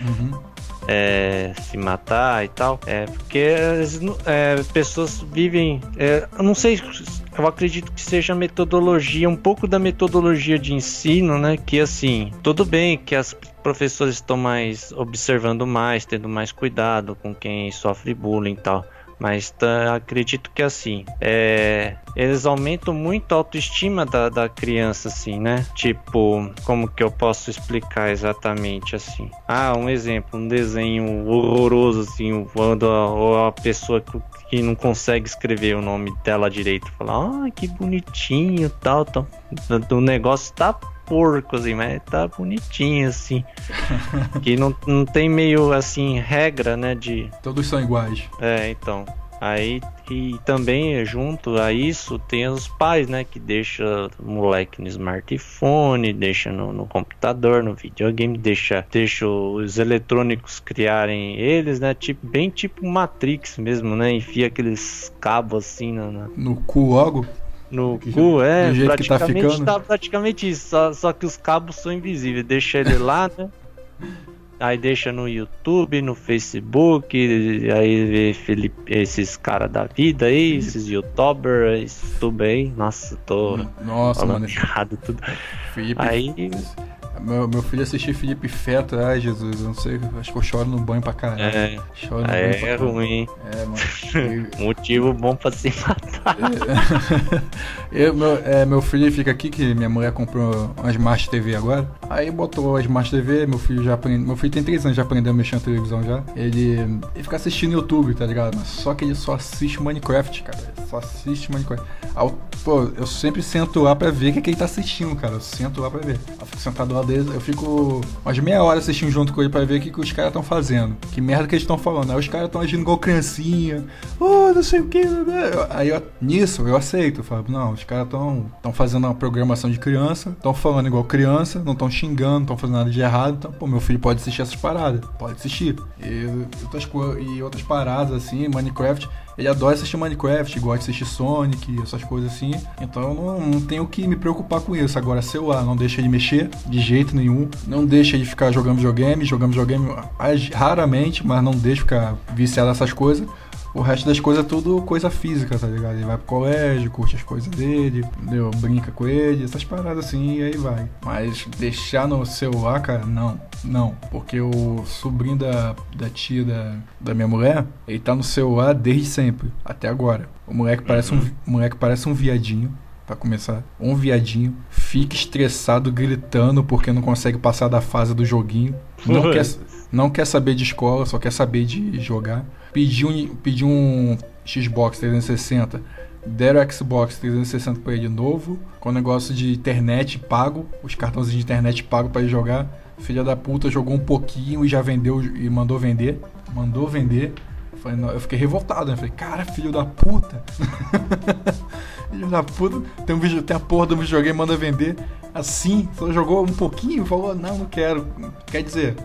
Uhum. É, se matar e tal. É porque é, pessoas vivem. É, eu não sei, eu acredito que seja metodologia, um pouco da metodologia de ensino, né? Que assim, tudo bem que as professores estão mais observando mais, tendo mais cuidado com quem sofre bullying e tal. Mas tá, acredito que assim, é, eles aumentam muito a autoestima da, da criança, assim, né? Tipo, como que eu posso explicar exatamente assim? Ah, um exemplo, um desenho horroroso, assim, quando a, a pessoa que, que não consegue escrever o nome dela direito fala, ah, que bonitinho, tal, tal. O negócio tá porco, assim, mas tá bonitinho, assim. que não, não tem meio, assim, regra, né, de... Todos são iguais. É, então... Aí e também junto a isso tem os pais, né, que deixa o moleque no smartphone, deixa no, no, computador, no videogame, deixa, deixa os eletrônicos criarem eles, né, tipo bem tipo Matrix mesmo, né, enfia aqueles cabos assim na, na... no cu logo. No que cu, é, praticamente tá, tá praticamente isso, só, só que os cabos são invisíveis, deixa ele lá, né? Aí deixa no YouTube, no Facebook, aí vê Felipe, esses caras da vida aí, esses youtubers, YouTube aí. Nossa, tô Nossa, mano. errado tudo. Felipe, aí meu, meu filho assistiu Felipe Feta, ai Jesus, eu não sei, acho que eu choro no banho pra caralho. É, choro no é, banho é ruim. É, mano. Motivo bom pra se matar. eu, meu, é, meu filho fica aqui, que minha mulher comprou uma Smart TV agora. Aí botou a Smart TV, meu filho já aprende. Meu filho tem 3 anos, já aprendeu a mexer na televisão já. Ele, ele fica assistindo YouTube, tá ligado? Só que ele só assiste Minecraft, cara. Ele só assiste Minecraft. Aí, pô, eu sempre sento lá pra ver o que, que ele tá assistindo, cara. Eu sento lá pra ver. Eu fico sentado lá eu fico umas meia hora assistindo junto com ele pra ver o que, que os caras estão fazendo. Que merda que eles estão falando. Aí os caras estão agindo igual criancinha. Oh, não sei o que. Aí eu, nisso eu aceito. Eu falo, não, os caras estão fazendo uma programação de criança, estão falando igual criança, não estão xingando, não estão fazendo nada de errado. Então, pô, meu filho pode assistir essas paradas. Pode assistir. E outras, e outras paradas assim, Minecraft. Ele adora assistir Minecraft, gosta de assistir Sonic, essas coisas assim. Então eu não, não tenho que me preocupar com isso. Agora, celular, não deixa ele mexer de jeito nenhum. Não deixa ele ficar jogando videogame, jogando videogame raramente, mas não deixa ficar viciado nessas coisas. O resto das coisas é tudo coisa física, tá ligado? Ele vai pro colégio, curte as coisas dele, entendeu? brinca com ele, essas paradas assim, e aí vai. Mas deixar no celular, cara, não. Não. Porque o sobrinho da, da tia da, da minha mulher, ele tá no celular desde sempre, até agora. O moleque parece, um, o moleque parece um viadinho para começar. Um viadinho fica estressado gritando porque não consegue passar da fase do joguinho. Não quer, não quer saber de escola, só quer saber de jogar pediu um, pedi um Xbox 360, deram o Xbox 360 para ele novo, com negócio de internet pago, os cartãozinhos de internet pago para ele jogar. Filha da puta jogou um pouquinho e já vendeu e mandou vender. Mandou vender. Eu fiquei revoltado, né? Falei, cara, filho da puta. filho da puta. Tem, um vídeo, tem a porra do videogame, manda vender. Assim, só jogou um pouquinho, falou, não, não quero. Quer dizer,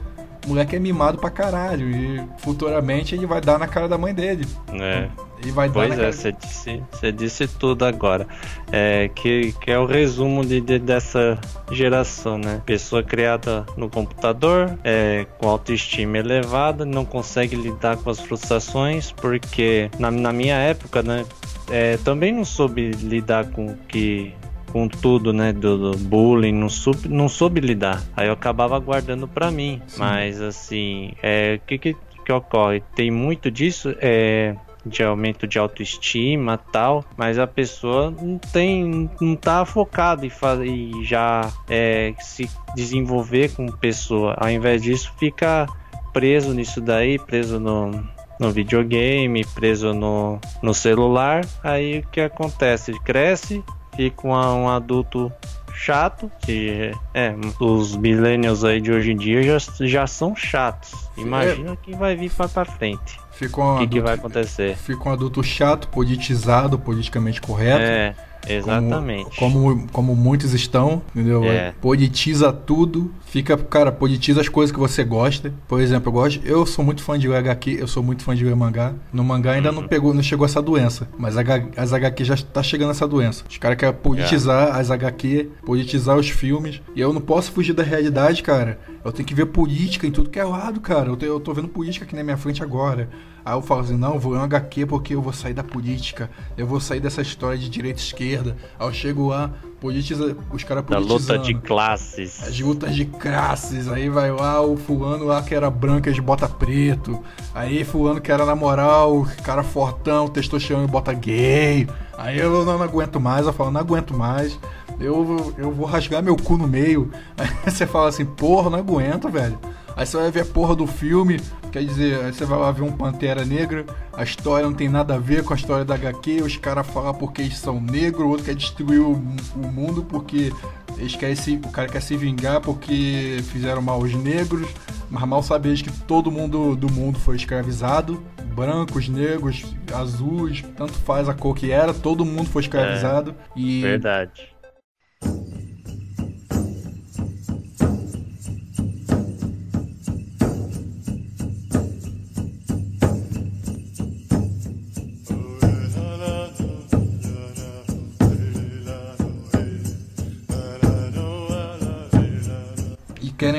o moleque é mimado pra caralho. E futuramente ele vai dar na cara da mãe dele. É. Ele vai pois dar é, você disse, você disse tudo agora. É, que, que é o resumo de, de, dessa geração, né? Pessoa criada no computador, é, com autoestima elevada, não consegue lidar com as frustrações, porque na, na minha época, né? É, também não soube lidar com que com tudo, né, do, do bullying, não soube, não soube lidar. Aí eu acabava guardando para mim. Sim. Mas assim, é, o que, que, que ocorre? Tem muito disso, é, de aumento de autoestima tal, mas a pessoa não tem, não tá focada em fazer e já é, se desenvolver como pessoa. Ao invés disso, fica preso nisso daí, preso no, no videogame, preso no, no celular. Aí o que acontece? Cresce, fica um, adulto chato, que é, os millennials aí de hoje em dia já, já são chatos. Imagina é. que vai vir para pra frente. Um o que, adulto, que vai acontecer? Fica um adulto chato, politizado, politicamente correto. É. Exatamente. Como, como, como, muitos estão, entendeu? É. Politiza tudo, fica, cara, politiza as coisas que você gosta. Por exemplo, eu gosto, eu sou muito fã de HQ, eu sou muito fã de mangá. No mangá ainda uhum. não pegou, não chegou essa doença, mas as HQ já tá chegando essa doença. Os caras querem politizar é. as HQ, politizar os filmes, e eu não posso fugir da realidade, cara. Eu tenho que ver política em tudo que é lado, cara. Eu, eu tô vendo política aqui na minha frente agora Aí eu falo assim, não, eu vou ler um HQ porque eu vou sair da política, eu vou sair dessa história de direita e esquerda. Aí eu chego lá, politiza, os caras politizando. Da luta de classes. As lutas de classes. Aí vai lá o fulano lá que era branco, eles bota preto. Aí fulano que era na moral, cara fortão, testosterona e bota gay. Aí eu não, não aguento mais, eu falo, não aguento mais. Eu, eu vou rasgar meu cu no meio. Aí você fala assim, porra, não aguento, velho. Aí você vai ver a porra do filme, quer dizer, aí você vai lá ver um Pantera Negra, a história não tem nada a ver com a história da HQ, os caras falam porque eles são negros, o outro quer destruir o, o mundo porque eles querem se, o cara quer se vingar porque fizeram mal aos negros, mas mal sabeis que todo mundo do mundo foi escravizado, brancos, negros, azuis, tanto faz a cor que era, todo mundo foi escravizado é, e verdade.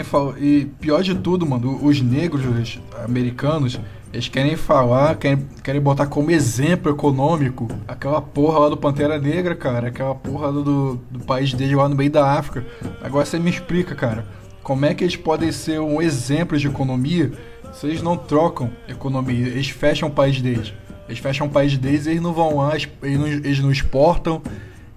Querem falar. E pior de tudo, mano, os negros americanos, eles querem falar, querem, querem botar como exemplo econômico aquela porra lá do Pantera Negra, cara. Aquela porra do, do país deles lá no meio da África. Agora você me explica, cara. Como é que eles podem ser um exemplo de economia se eles não trocam economia? Eles fecham o país deles. Eles fecham o país deles e eles não vão lá, eles não, eles não exportam,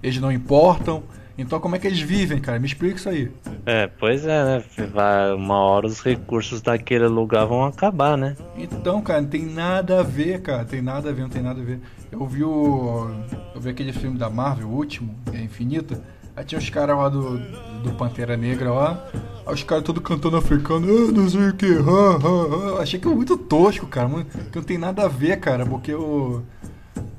eles não importam então como é que eles vivem, cara? Me explica isso aí. É, pois é, né? Vai, uma hora os recursos daquele lugar vão acabar, né? Então, cara, não tem nada a ver, cara. Tem nada a ver, não tem nada a ver. Eu vi o. Eu vi aquele filme da Marvel, o último, é Infinita. Aí tinha os caras lá do, do Pantera Negra lá. Aí os caras todos cantando africano, ah, não sei o que, ha, ha, ha. Achei que é muito tosco, cara. Que não tem nada a ver, cara, porque o.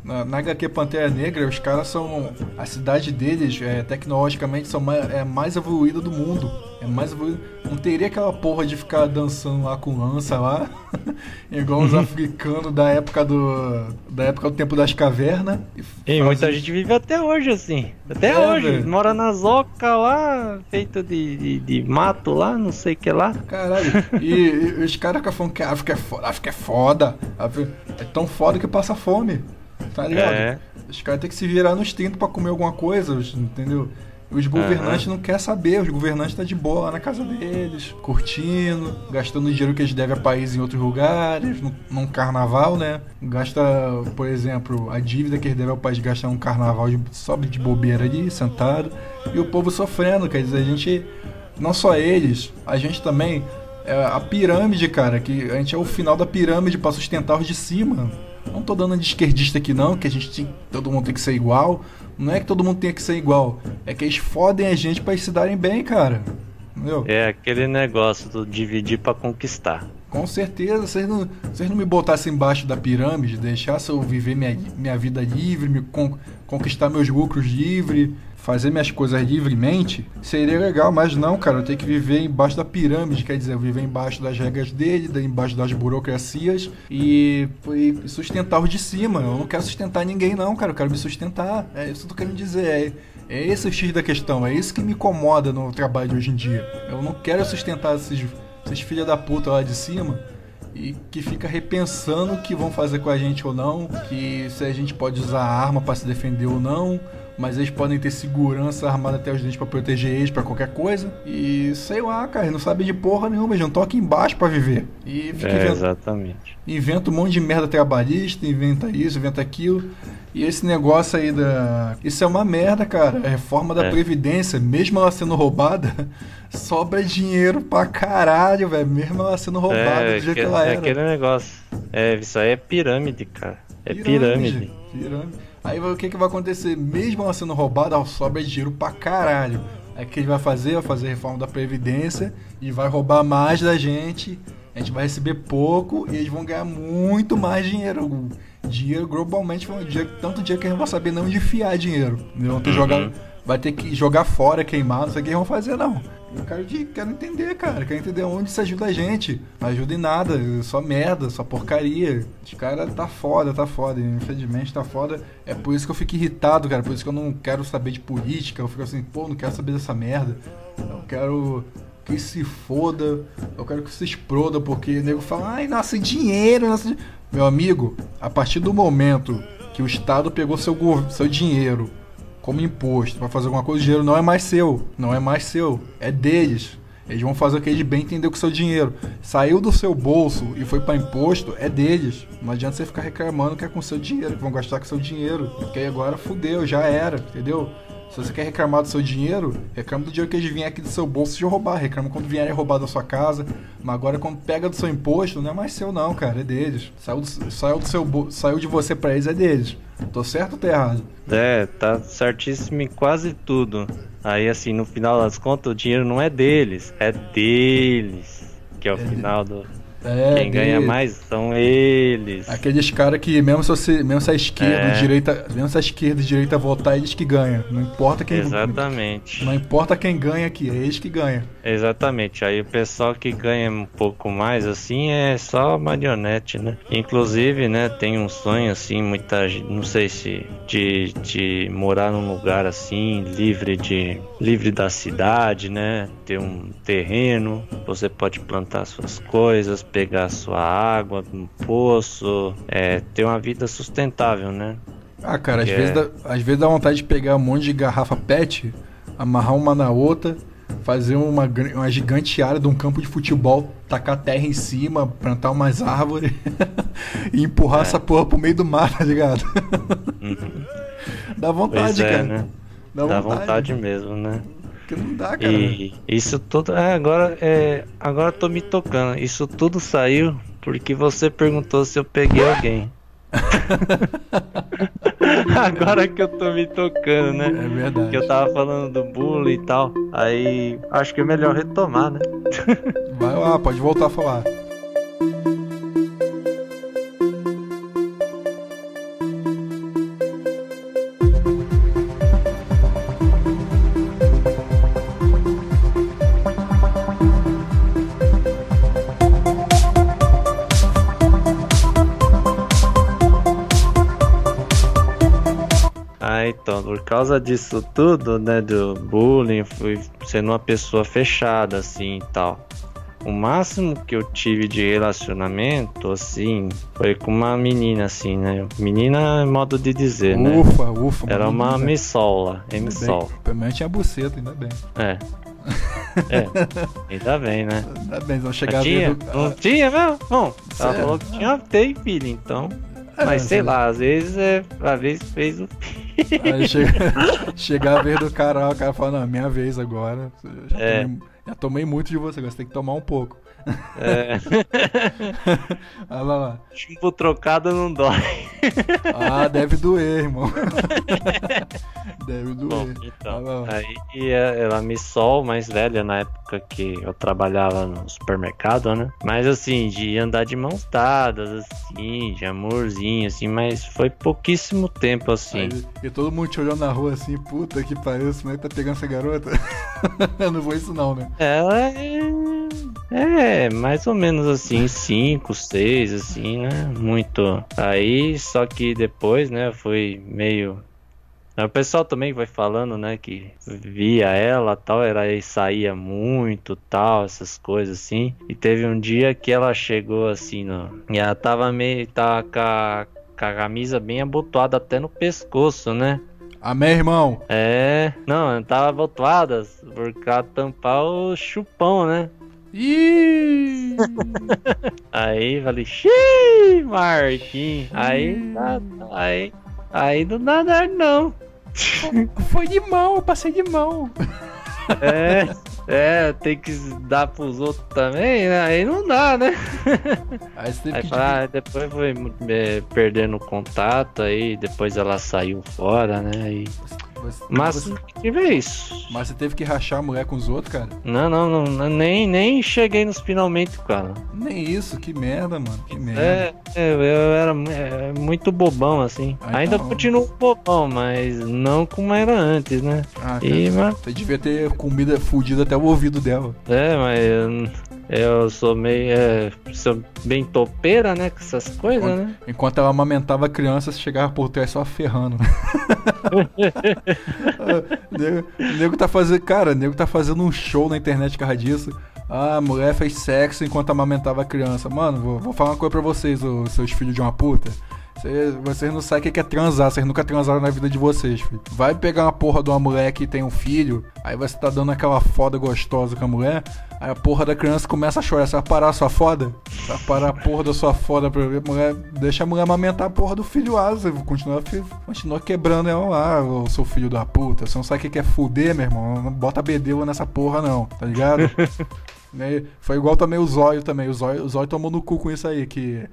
Na, na HQ Pantera Negra, os caras são. A cidade deles, é, tecnologicamente, são mais, é mais evoluída do mundo. É mais evoluída. Não teria aquela porra de ficar dançando lá com lança lá. igual os uhum. africanos da época do. Da época do tempo das cavernas. E, muita gente vive até hoje assim. Até é, hoje. Véio. Mora na zoca lá, feito de, de, de, mato lá, não sei o que lá. Caralho. E, e os caras ficam falando que a África é foda. A África é foda. É tão foda que passa fome. Tá ligado? É. Os caras têm que se virar nos 30 pra comer alguma coisa, entendeu? Os governantes uhum. não querem saber, os governantes estão tá de boa lá na casa deles, curtindo, gastando dinheiro que eles devem a país em outros lugares, num, num carnaval, né? Gasta, por exemplo, a dívida que eles devem ao país gastar um carnaval de, sobe de bobeira ali, sentado, e o povo sofrendo, quer dizer, a gente, não só eles, a gente também, é a pirâmide, cara, que a gente é o final da pirâmide para sustentar os de cima. Não tô dando de esquerdista aqui não, que a gente tem, todo mundo tem que ser igual. Não é que todo mundo tenha que ser igual, é que eles fodem a gente para se darem bem, cara. Entendeu? É aquele negócio do dividir para conquistar. Com certeza, vocês não, vocês não me botassem embaixo da pirâmide, deixassem eu viver minha, minha vida livre, me con, conquistar meus lucros livre, fazer minhas coisas livremente, seria legal, mas não, cara, eu tenho que viver embaixo da pirâmide, quer dizer, viver embaixo das regras dele, embaixo das burocracias e, e sustentar os de cima. Eu não quero sustentar ninguém, não, cara, eu quero me sustentar. É isso que eu tô querendo dizer. É, é esse o X da questão, é isso que me incomoda no trabalho de hoje em dia. Eu não quero sustentar esses, esses filha da puta lá de cima e que fica repensando o que vão fazer com a gente ou não, que se a gente pode usar arma para se defender ou não, mas eles podem ter segurança armada até os dentes para proteger eles para qualquer coisa. E sei lá, cara, não sabe de porra nenhuma, eles não aqui embaixo para viver. E fica é, exatamente. Inventa um monte de merda trabalhista, inventa isso, inventa aquilo. E esse negócio aí da. Isso é uma merda, cara. A reforma da é. Previdência, mesmo ela sendo roubada, sobra dinheiro pra caralho, velho. Mesmo ela sendo roubada é, do jeito que, que ela é era. É aquele negócio. É, isso aí é pirâmide, cara. É pirâmide. Pirâmide. pirâmide. Aí o que, que vai acontecer? Mesmo ela sendo roubada, sobra dinheiro pra caralho. Aí o que ele vai fazer? Vai fazer a reforma da Previdência e vai roubar mais da gente. A gente vai receber pouco e eles vão ganhar muito mais dinheiro. Dinheiro globalmente, tanto dinheiro que a gente não vai saber não onde enfiar dinheiro. Vão ter uhum. jogar, vai ter que jogar fora, queimar, não sei o que vão fazer, não. Eu quero, quero entender, cara. Quero entender onde isso ajuda a gente. Não ajuda em nada. Só merda, só porcaria. Os caras tá foda, tá foda. Infelizmente tá foda. É por isso que eu fico irritado, cara. Por isso que eu não quero saber de política. Eu fico assim, pô, não quero saber dessa merda. Eu quero que se foda, eu quero que se exploda, porque o nego fala, ai, nosso dinheiro, nosso. Meu amigo, a partir do momento que o Estado pegou seu, seu dinheiro como imposto para fazer alguma coisa, o dinheiro não é mais seu, não é mais seu, é deles. Eles vão fazer o que eles bem entender com o seu dinheiro. Saiu do seu bolso e foi para imposto, é deles. Não adianta você ficar reclamando que é com o seu dinheiro, que vão gastar com o seu dinheiro. Porque agora fudeu, já era, entendeu? Se você quer reclamar do seu dinheiro, reclama do dinheiro que eles vêm aqui do seu bolso de roubar. Reclama quando vierem roubar da sua casa. Mas agora quando pega do seu imposto, não é mais seu não, cara, é deles. Saiu do, saiu do seu saiu de você para eles, é deles. Tô certo ou tô errado? É, tá certíssimo em quase tudo. Aí assim, no final das contas, o dinheiro não é deles, é deles. Que é o é final do, é, Quem ganha mais são eles. Aqueles caras que, mesmo se, você, mesmo se a esquerda, é. direita, mesmo se a esquerda e direita votar, eles que ganham. Não importa quem Exatamente. Não importa quem ganha aqui, é eles que ganham. Exatamente. Aí o pessoal que ganha um pouco mais, assim, é só marionete, né? Inclusive, né, tem um sonho, assim, muita gente, não sei se de, de morar num lugar assim, livre de livre da cidade, né? Ter um terreno, você pode plantar suas coisas, pegar sua água no poço, é, ter uma vida sustentável, né? Ah, cara, às, é... vezes dá, às vezes dá vontade de pegar um monte de garrafa PET, amarrar uma na outra, fazer uma, uma gigante área de um campo de futebol, tacar terra em cima, plantar umas árvores e empurrar é. essa porra pro meio do mar, tá ligado? Uhum. Dá vontade, é, cara. Né? Dá, Dá vontade, vontade mesmo, né? Porque não dá, cara. E isso tudo. É, agora, é, agora tô me tocando. Isso tudo saiu porque você perguntou se eu peguei alguém. Agora que eu tô me tocando, né? É verdade. Que eu tava falando do bullying e tal. Aí acho que é melhor retomar, né? Vai lá, pode voltar a falar. Então, por causa disso tudo, né, do bullying, fui sendo uma pessoa fechada, assim, e tal. O máximo que eu tive de relacionamento, assim, foi com uma menina, assim, né? Menina é modo de dizer, ufa, né? Ufa, ufa. Era uma missola, emissol. Pelo menos tinha buceta, ainda bem. É. É, ainda bem, né? Ainda bem, vão chegar tinha, do... Não tinha mesmo? Bom, ela falou que tinha, tem filho, então... É, mas sei lá, às vezes é. Às vezes fez o. Aí chega, chega a vez do cara, o cara fala, não, minha vez agora. Já, é. tomei, já tomei muito de você, agora você tem que tomar um pouco. É. Olha lá, lá. Chumbo trocado não dói. Ah, deve doer, irmão. deve doer. Bom, então, aí ela me sol mais velha na época que eu trabalhava no supermercado, né? Mas assim, de andar de mãos dadas, assim, de amorzinho, assim, mas foi pouquíssimo tempo assim. Aí, e todo mundo te olhando na rua assim, puta que pariu, como é que tá pegando essa garota? não foi isso não, né? Ela é é, mais ou menos assim, 5, 6, assim, né? Muito. Aí, só que depois, né, foi meio. O pessoal também vai falando, né, que via ela tal, era aí saía muito tal, essas coisas assim. E teve um dia que ela chegou assim, no, e ela tava meio, tava com a, com a camisa bem abotoada até no pescoço, né? Amém, irmão? É, não, tava abotoada por causa tampar o chupão, né? Ih! aí falei, xiii, Marquinhos. Aí, aí, aí não dá nada não. Foi de mão, passei de mão. É, é, tem que dar pros outros também, né? Aí não dá, né? Aí, você aí que... ah, depois foi é, perdendo contato, aí depois ela saiu fora, né? E... Você, mas você... que isso. Mas você teve que rachar a mulher com os outros, cara? Não, não, não, nem, nem cheguei nos finalmente, cara. Nem isso, que merda, mano. Que merda. É, é eu era é, muito bobão, assim. Ah, Ainda então... continuo bobão, mas não como era antes, né? Ah, e, mas... Você devia ter comida fudida até o ouvido dela. É, mas Eu sou meio. É, sou bem topeira, né? Com essas coisas, enquanto, né? Enquanto ela amamentava a criança, você chegava por trás só ferrando. nego, nego tá fazendo. Cara, nego tá fazendo um show na internet por causa disso. Ah, a mulher fez sexo enquanto amamentava a criança. Mano, vou, vou falar uma coisa pra vocês, os seus filhos de uma puta. Vocês, vocês não sabem o que é transar, vocês nunca transaram na vida de vocês, filho. Vai pegar uma porra de uma mulher que tem um filho, aí você tá dando aquela foda gostosa com a mulher, aí a porra da criança começa a chorar. Você vai parar a sua foda? Você vai parar a porra da sua foda pra mulher. Deixa a mulher amamentar a porra do filho lá. Você continua, continua quebrando ela lá, o seu filho da puta. Você não sabe o que é fuder, meu irmão. Não bota bedeu nessa porra, não, tá ligado? Foi igual também o Zóio também. O Zóio, o Zóio tomou no cu com isso aí, que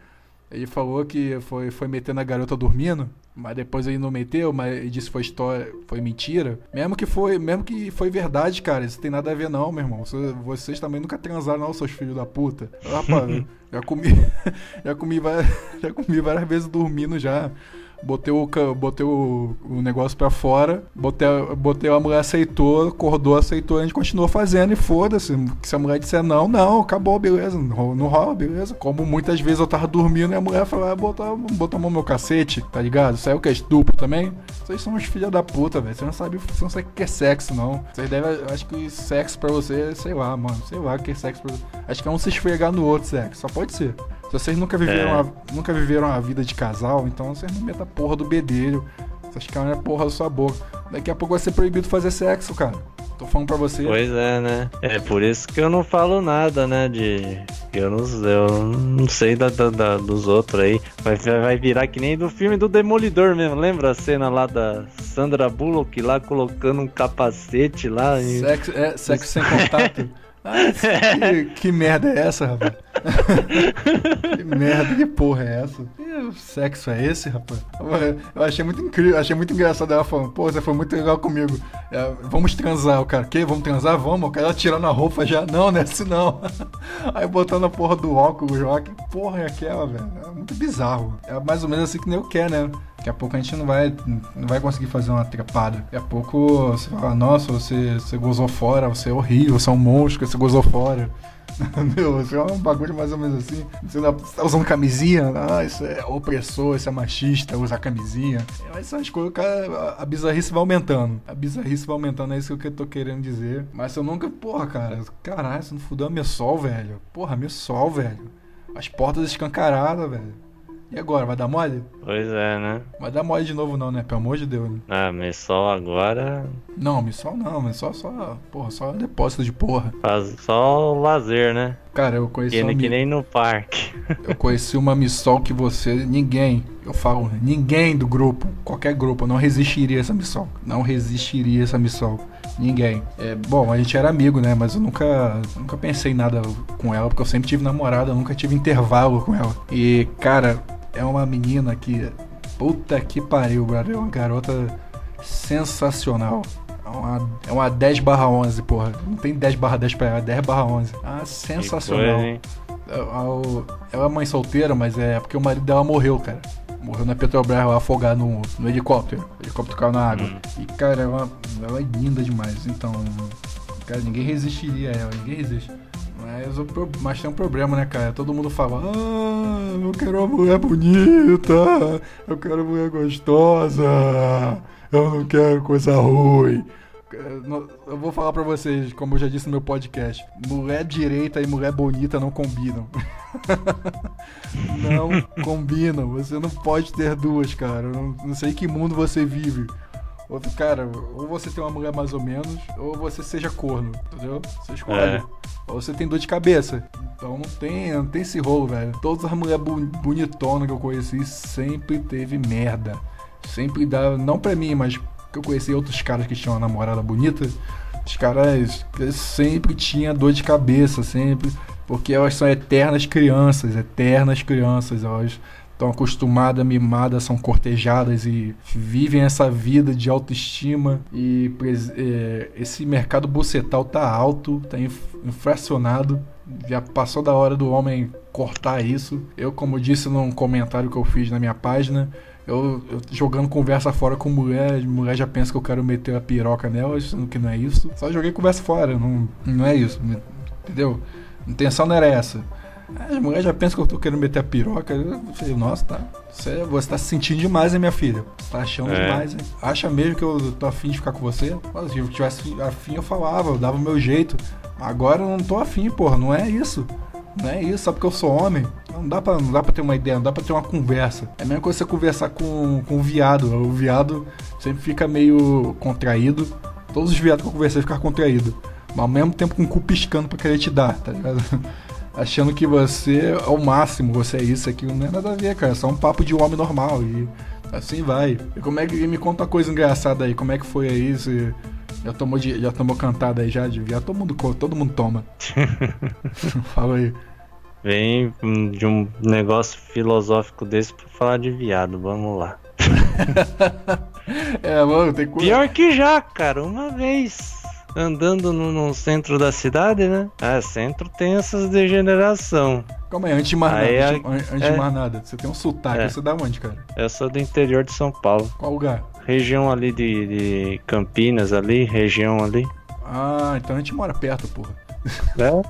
ele falou que foi, foi metendo a garota dormindo, mas depois ele não meteu, mas ele disse que foi história, foi mentira. Mesmo que foi, mesmo que foi verdade, cara, isso tem nada a ver não, meu irmão. Vocês também nunca transaram não, seus filhos da puta. Rapaz, já comi, já comi, já comi várias vezes dormindo já botei o, botei o, o negócio pra fora, botei, botei a mulher aceitou, acordou, aceitou, a gente continuou fazendo e foda-se. Se a mulher disser não, não, acabou, beleza, não, não rola, beleza. Como muitas vezes eu tava dormindo e a mulher falou, ah, botou, botou a mão no meu cacete, tá ligado? Saiu que é estupro também? Vocês são uns filha da puta, velho. Você não sabe, você não sabe o que é sexo, não. Vocês devem, acho que sexo pra você, sei lá, mano, sei lá o que é sexo pra você. Acho que é um se esfregar no outro sexo, só pode ser. Se vocês nunca viveram, é. a, nunca viveram a vida de casal, então vocês não metam a porra do bedelho. Vocês caem a porra da sua boca. Daqui a pouco vai ser proibido fazer sexo, cara. Tô falando pra você. Pois é, né? É por isso que eu não falo nada, né? De. Eu não, eu não sei da, da, da dos outros aí. Vai, vai virar que nem do filme do Demolidor mesmo. Lembra a cena lá da Sandra Bullock lá colocando um capacete lá? E... Sexo, é, sexo sem contato. Ah, que, que, merda é essa, rapaz? Que merda, que porra é essa? Que sexo é esse, rapaz? Eu achei muito incrível, achei muito engraçado ela falando, pô, você foi muito legal comigo. É, vamos transar, o cara, que? Vamos transar? Vamos? O cara tirando a roupa já, não, não é assim não. Aí botando a porra do óculos lá, que porra é aquela, velho? É muito bizarro. É mais ou menos assim que nem eu quero, né? Daqui a pouco a gente não vai, não vai conseguir fazer uma trepada. Daqui a pouco você fala, nossa, você, você gozou fora, você é horrível, você é um monstro, você gozou fora. Meu, isso é um bagulho mais ou menos assim. Você tá usando camisinha? Ah, isso é opressor, isso é machista, usar camisinha. Mas essas coisas, cara, a bizarrice vai aumentando. A bizarrice vai aumentando, é isso que eu tô querendo dizer. Mas eu nunca, porra, cara, caralho, você não fudeu a Messol, velho. Porra, Messol, velho. As portas escancaradas, velho. E agora, vai dar mole? Pois é, né? Vai dar mole de novo não, né? Pelo amor de Deus, né? Ah, Missol agora... Não, Missol não, Missol só... Porra, só depósito de porra. Faz só o lazer, né? Cara, eu conheci que, uma... que nem no parque. eu conheci uma Missol que você... Ninguém, eu falo, ninguém do grupo, qualquer grupo, não resistiria a essa Missol. Não resistiria a essa Missol. Ninguém. É, bom, a gente era amigo, né? Mas eu nunca, nunca pensei em nada com ela, porque eu sempre tive namorada, eu nunca tive intervalo com ela. E, cara, é uma menina que. Puta que pariu, brother. É uma garota sensacional. É uma, é uma 10 barra 11, porra. Não tem 10 barra 10 pra ela, é 10 barra 11. Ah, sensacional. Coisa, ela é mãe solteira, mas é porque o marido dela morreu, cara. Morreu na Petrobras lá afogado no, no helicóptero. O helicóptero caiu na água. Hum. E, cara, ela, ela é linda demais. Então, cara, ninguém resistiria a ela. Ninguém resiste. Mas, o, mas tem um problema, né, cara? Todo mundo fala: Ah, eu quero uma mulher bonita, eu quero uma mulher gostosa, eu não quero coisa ruim. Eu vou falar pra vocês, como eu já disse no meu podcast: mulher direita e mulher bonita não combinam. não combinam. Você não pode ter duas, cara. Eu não, não sei que mundo você vive. Outro cara, ou você tem uma mulher mais ou menos, ou você seja corno, entendeu? Você escolhe. É. Ou você tem dor de cabeça. Então não tem, não tem esse rolo, velho. Todas as mulheres bonitonas que eu conheci sempre teve merda. Sempre dá, não pra mim, mas que eu conheci outros caras que tinham uma namorada bonita. Os caras sempre tinham dor de cabeça, sempre. Porque elas são eternas crianças, eternas crianças. Elas estão acostumadas, mimadas, são cortejadas e vivem essa vida de autoestima. E é, esse mercado bucetal tá alto, tá inflacionado. Já passou da hora do homem cortar isso. Eu, como disse num comentário que eu fiz na minha página, eu, eu, jogando conversa fora com mulher, mulher já pensa que eu quero meter a piroca nela, sendo que não é isso. Só joguei conversa fora, não, não é isso, entendeu? A intenção não era essa. As mulheres já pensam que eu tô querendo meter a piroca. Eu falei, nossa, tá. Você, você tá se sentindo demais, hein, minha filha? Tá achando É. demais, hein? Acha mesmo que eu tô afim de ficar com você? Se eu tivesse afim, eu falava, eu dava o meu jeito. Agora eu não tô afim, porra. Não é isso. Não é isso, só porque eu sou homem. Não dá pra, não dá pra ter uma ideia, não dá pra ter uma conversa. É a mesma coisa você conversar com, com o viado. O viado sempre fica meio contraído. Todos os viados que eu conversei ficam contraídos. Mas ao mesmo tempo com o cu piscando pra querer te dar, tá ligado? Achando que você é o máximo, você é isso, aquilo. Não é nada a ver, cara. É só um papo de um homem normal. E assim vai. E como é que. Me conta uma coisa engraçada aí. Como é que foi aí? Você já tomou, de, já tomou cantada aí já de viado? Todo mundo, todo mundo toma. Fala aí. Vem de um negócio filosófico desse pra falar de viado, vamos lá. É, mano, tem coisa. Pior que já, cara, uma vez andando no, no centro da cidade, né? Ah, centro tem essas degeneração. Calma aí, antes de mais nada. Aí, antes, an- antes é. de mais nada. Você tem um sotaque, É. você dá onde, cara? Eu sou do interior de São Paulo. Qual lugar? Região ali de, de Campinas ali, região ali. Ah, então a gente mora perto, porra. Né?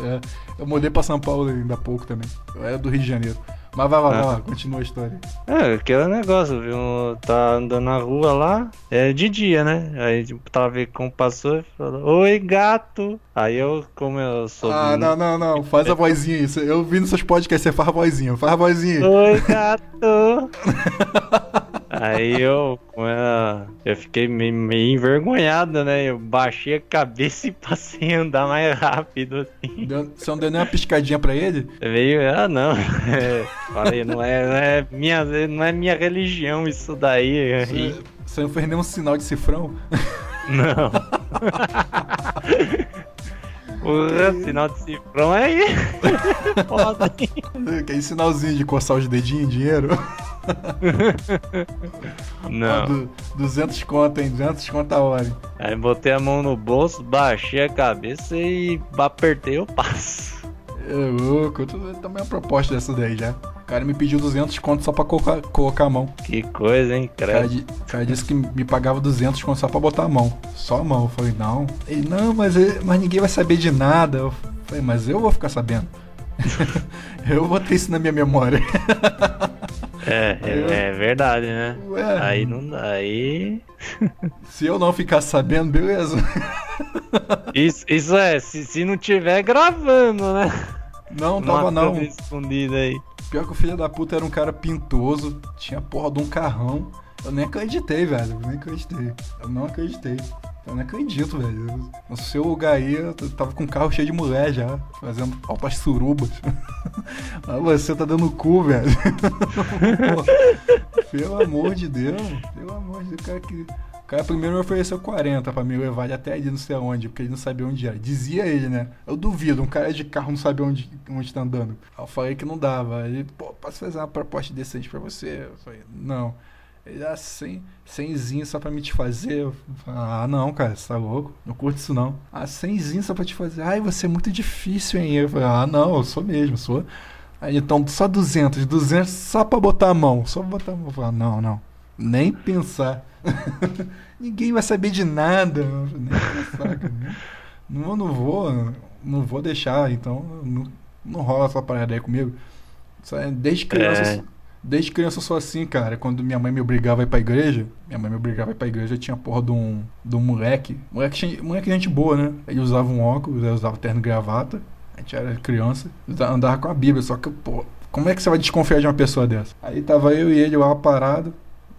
É, eu mudei pra São Paulo ainda há pouco também. Eu era do Rio de Janeiro. Mas vai lá, vai Ah. lá, continua a história. É, aquele negócio, viu? Tá andando na rua lá, é de dia, né? Aí tipo, tava vendo como passou e falou, oi gato! Aí eu, como eu sou. Ah, não, não, não. Faz a vozinha isso. Eu vi nos seus podcasts, você faz a vozinha. Faz a vozinha. Oi gato! Aí eu, ela, eu fiquei meio, meio envergonhado, né? Eu baixei a cabeça e passei a andar mais rápido assim. Deu- Você não deu nem uma piscadinha pra ele? Veio, ah não. É, falei, não é, não é minha, não é minha religião isso daí. Aí, Você, você não fez nenhum sinal de cifrão? Não. Porra, sinal de cifrão aí. Foda, hein? Aquele sinalzinho de coçar os dedinhos, dinheiro. Não. Du- 200 conto, hein? 200 conto a hora. Aí botei a mão no bolso, baixei a cabeça e apertei o passo. É louco, eu também uma proposta dessa daí já. O cara me pediu 200 conto só pra colocar, colocar a mão. Que coisa, hein, O cara, credo. o cara disse que me pagava 200 conto só pra botar a mão. Só a mão. Eu falei, não. Ele, não, mas, mas ninguém vai saber de nada. Eu falei, mas eu vou ficar sabendo. eu vou ter isso na minha memória. É, é, é verdade, né? Ué, Aí não dá. Aí. se eu não ficar sabendo, beleza. Isso, isso é, se, se não tiver gravando, né? Não, tava não. câmera escondida aí. Pior que o filho da puta era um cara pintoso, tinha porra de um carrão. Eu nem acreditei, velho. Eu nem acreditei. Eu não acreditei. Eu não acredito, velho. No seu lugar aí, eu tava com um carro cheio de mulher já, fazendo altas surubas. Mas você tá dando cu, velho. Pô, pelo amor de Deus. Pelo amor de Deus, o cara que. O cara primeiro me ofereceu 40 pra me levar até ali não sei aonde, porque ele não sabia onde era. Dizia ele, né? Eu duvido, um cara de carro não sabe onde, onde tá andando. Aí eu falei que não dava. Ele, pô, posso fazer uma proposta decente pra você? Eu falei, não. Ele, ah, 100, 100zinho só pra me te fazer. Falei, ah, não, cara, você tá louco? Não curto isso não. Ah, 100zinho só pra te fazer. Ai, você é muito difícil, hein? Eu falei, ah, não, eu sou mesmo, sou. Aí então, só 200, 200 só pra botar a mão. Só pra botar a mão. Eu falei, ah, não, não. Nem pensar. Ninguém vai saber de nada. Nem pensar, cara. Não, não vou, não vou deixar, então não, não rola essa parada aí comigo. Desde criança, É. desde criança eu sou assim, cara. Quando minha mãe me obrigava a ir pra igreja, minha mãe me obrigava a ir pra igreja, tinha porra de um, de um moleque. Moleque, moleque gente boa, né? Ele usava um óculos, ele usava terno e gravata. A gente era criança, andava com a Bíblia, só que, pô, como é que você vai desconfiar de uma pessoa dessa? Aí tava eu e ele lá parado.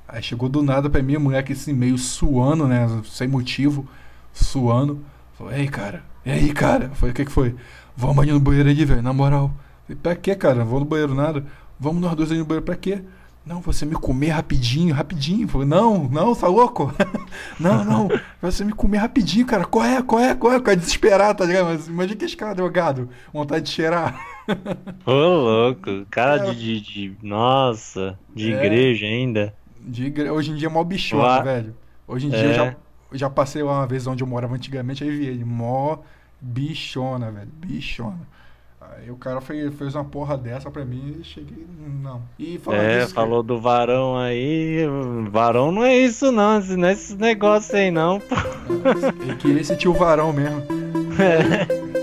Aí chegou do nada pra mim, o moleque assim, meio suando, né? Sem motivo, suando. Falou, ei, cara, e aí, cara? Falei, o que que foi? Vamos ali no banheiro aí, velho, na moral. Falei, pra quê, cara? Não vou no banheiro nada. Vamos nós dois aí no banheiro, pra quê? Não, você me comer rapidinho, rapidinho. Falei, não, não, tá louco? não, não, você me comer rapidinho, cara. Corre, corre, corre, cara, desesperado, tá ligado? Mas imagina que esse cara drogado, vontade de cheirar. Ô, louco, cara É. de, de, Nossa, de É. igreja ainda. De igre- Hoje em dia é mó bichona, Lá- velho. Hoje em dia É. eu já, eu já passei lá uma vez onde eu morava antigamente, aí vi ele, mó bichona, velho, bichona. Aí o cara fez, fez uma porra dessa pra mim e cheguei, não. E falando É, disso, cara, falou do varão aí. Varão não é isso, não. Não é esses negócios aí, não. ele queria esse tio varão mesmo. É.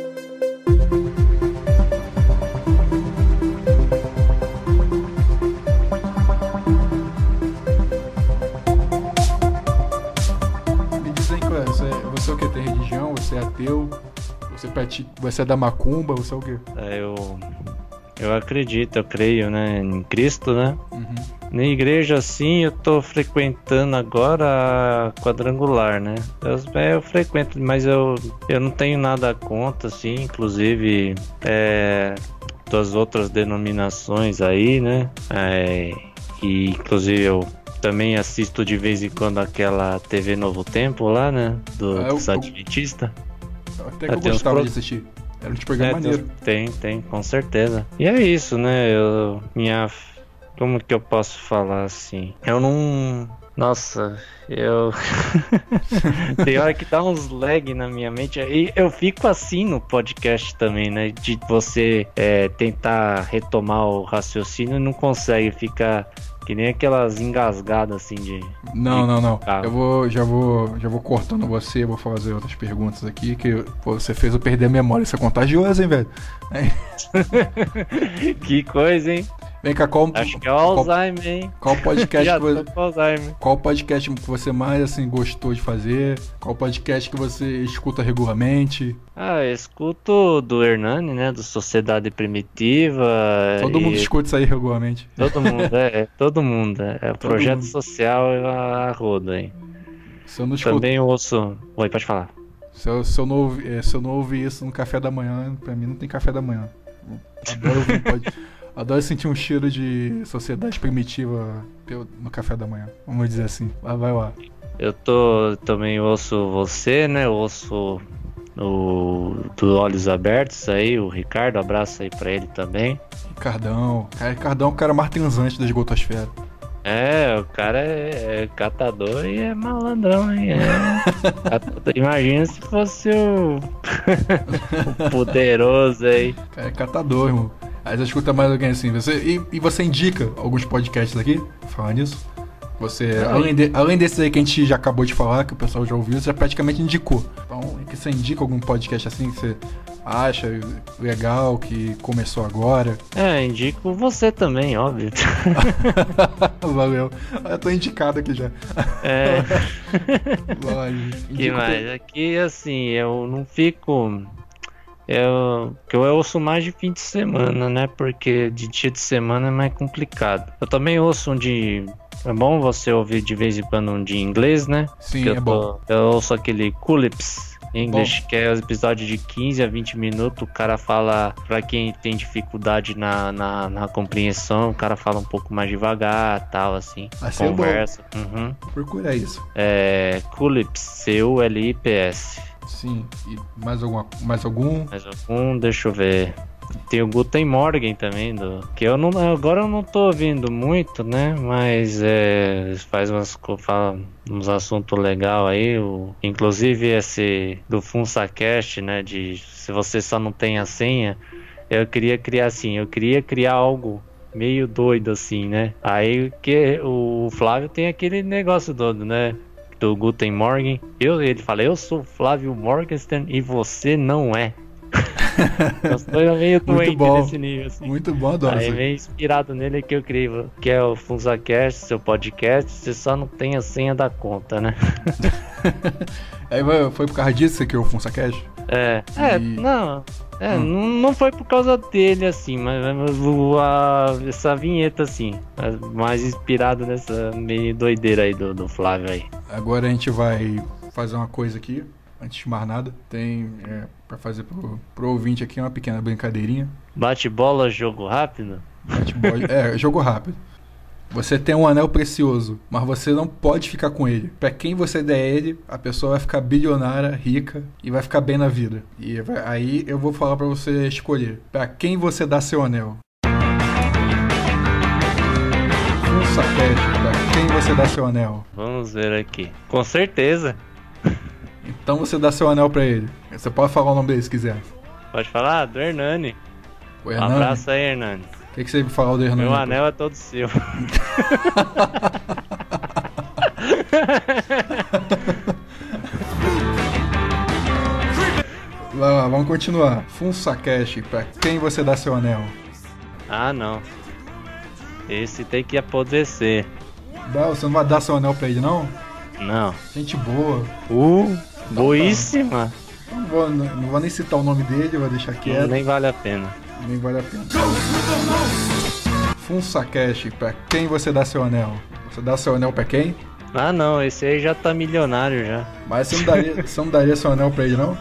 Você, pratica, você é da macumba? Você é o quê? É, Eu, eu acredito, eu creio, né, em Cristo, né? Uhum. Na igreja, assim, eu tô frequentando agora a quadrangular, né? Eu, é, eu frequento, mas eu, eu não tenho nada contra, assim, inclusive é, das outras denominações aí, né? É, e inclusive eu também assisto de vez em quando aquela TV Novo Tempo lá, né? Do, Ah, dos Adventistas. Até que eu uns gostava pro- de assistir. Era um tipo programa É, maneiro. tem, tem, com certeza. E é isso, né? Eu, minha. Como que eu posso falar assim? Eu não. Nossa, eu. tem hora que dá uns lag na minha mente. E eu fico assim no podcast também, né? De você é, tentar retomar o raciocínio e não consegue ficar. Que nem aquelas engasgadas assim de. Não, não, não. Eu vou, já vou, já vou cortando você, vou fazer outras perguntas aqui que pô, você fez eu perder a memória. Isso é contagioso, hein, velho? que coisa, hein? Vem cá, qual, Acho que é Alzheimer, hein? qual podcast que você, qual podcast que você mais assim gostou de fazer? Qual podcast que você escuta regularmente? Ah, eu escuto do Hernani, né? Do Sociedade Primitiva. Todo e mundo escuta isso aí regularmente. Todo mundo, é, é, todo mundo. É, é o Todo projeto mundo. social a, a rodo, hein? Se eu não escuto, Também ouço. Oi, pode falar. se eu, se eu não ouvi, eh, se eu não ouvir isso no café da manhã, pra mim não tem café da manhã. Adoro, ouvir pod- adoro sentir um cheiro de sociedade primitiva no café da manhã. Vamos dizer assim. Vai, vai lá. Eu tô também ouço você, né? Ouço o do Olhos Abertos aí, o Ricardo, abraço aí pra ele também. Ricardão. Cara, Ricardão é o cara mais transante da esgotosfera. É, o cara é, é catador e é malandrão, hein? É. Imagina se fosse o, o poderoso aí. Cara, é catador, irmão. Aí você escuta mais alguém assim. Você, e, e você indica alguns podcasts aqui? Falar nisso? Você, Ah, além, de, além desses aí que a gente já acabou de falar, que o pessoal já ouviu, você já praticamente indicou. Então, é que você indica algum podcast assim que você acha legal, que começou agora? É, indico você também, óbvio. Valeu. Eu tô indicado aqui já. É, Vai, que mais? Aqui, assim, eu não fico. Eu, que eu ouço mais de fim de semana, né? Porque de dia de semana é mais complicado. Eu também ouço um de. É bom você ouvir de vez em quando um de inglês, né? Sim, Que é eu, bom. tô- eu ouço aquele Culips em inglês, que é episódio de 15 a 20 minutos. O cara fala, pra quem tem dificuldade na, na, na compreensão, o cara fala um pouco mais devagar tal, assim. Assim é bom. conversa. Uhum. Procura isso. É. Culips, C-U-L-I-P-S. Sim. E mais, alguma, mais algum? Mais algum, deixa eu ver. Tem o Guten Morgen também, do, que eu não, agora eu não tô ouvindo muito, né? Mas é, faz umas, fala uns assuntos legal aí. O, inclusive esse do FunsaCast, né? De se você só não tem a senha, eu queria criar assim, eu queria criar algo meio doido assim, né? Aí que o Flávio tem aquele negócio todo, né? Do Guten Morgen. Eu, ele fala, eu sou Flávio Morgenstern e você não é. Eu sou meio doente bom. nesse nível, assim. Muito bom, adoro. Aí meio inspirado nele que eu criei, que é o FunzaCast, seu podcast, você só não tem a senha da conta, né? Aí foi por causa disso que você criou o FunsaCast? É, é, E- não. É, Hum. não, não foi por causa dele, assim, mas, mas o- a- essa vinheta, assim, mais inspirado nessa meio doideira aí do, do Flávio aí. Agora a gente vai fazer uma coisa aqui, antes de mais nada. Tem é, pra fazer pro, pro ouvinte aqui uma pequena brincadeirinha. Bate bola, jogo rápido? Futebol- é, jogo rápido. Você tem um anel precioso, mas você não pode ficar com ele. Pra quem você der ele, a pessoa vai ficar bilionária, rica e vai ficar bem na vida. E aí eu vou falar pra você escolher. Pra quem você dá seu anel? Um saquete, pra quem você dá seu anel? Vamos ver aqui. Com certeza. Então você dá seu anel pra ele. Você pode falar o nome dele se quiser. Pode falar? Do Hernani. O Um Hernani? abraço aí, Hernani. Que, que você falar do Hernani? Meu anel é todo seu. Vai lá, vamos continuar. Funsacash, pra quem você dá seu anel? Ah, não. Esse tem que apodrecer. Dá, você não vai dar seu anel pra ele, não? Não. Gente boa. Uh, Boíssima. Não vou, não vou nem citar o nome dele, vou deixar quieto. Nem vale a pena. Nem vale a pena. Funsa Cash, pra quem você dá seu anel? Você dá seu anel pra quem? Ah não, esse aí já tá milionário já. Mas você não daria, você não daria seu anel pra ele, não?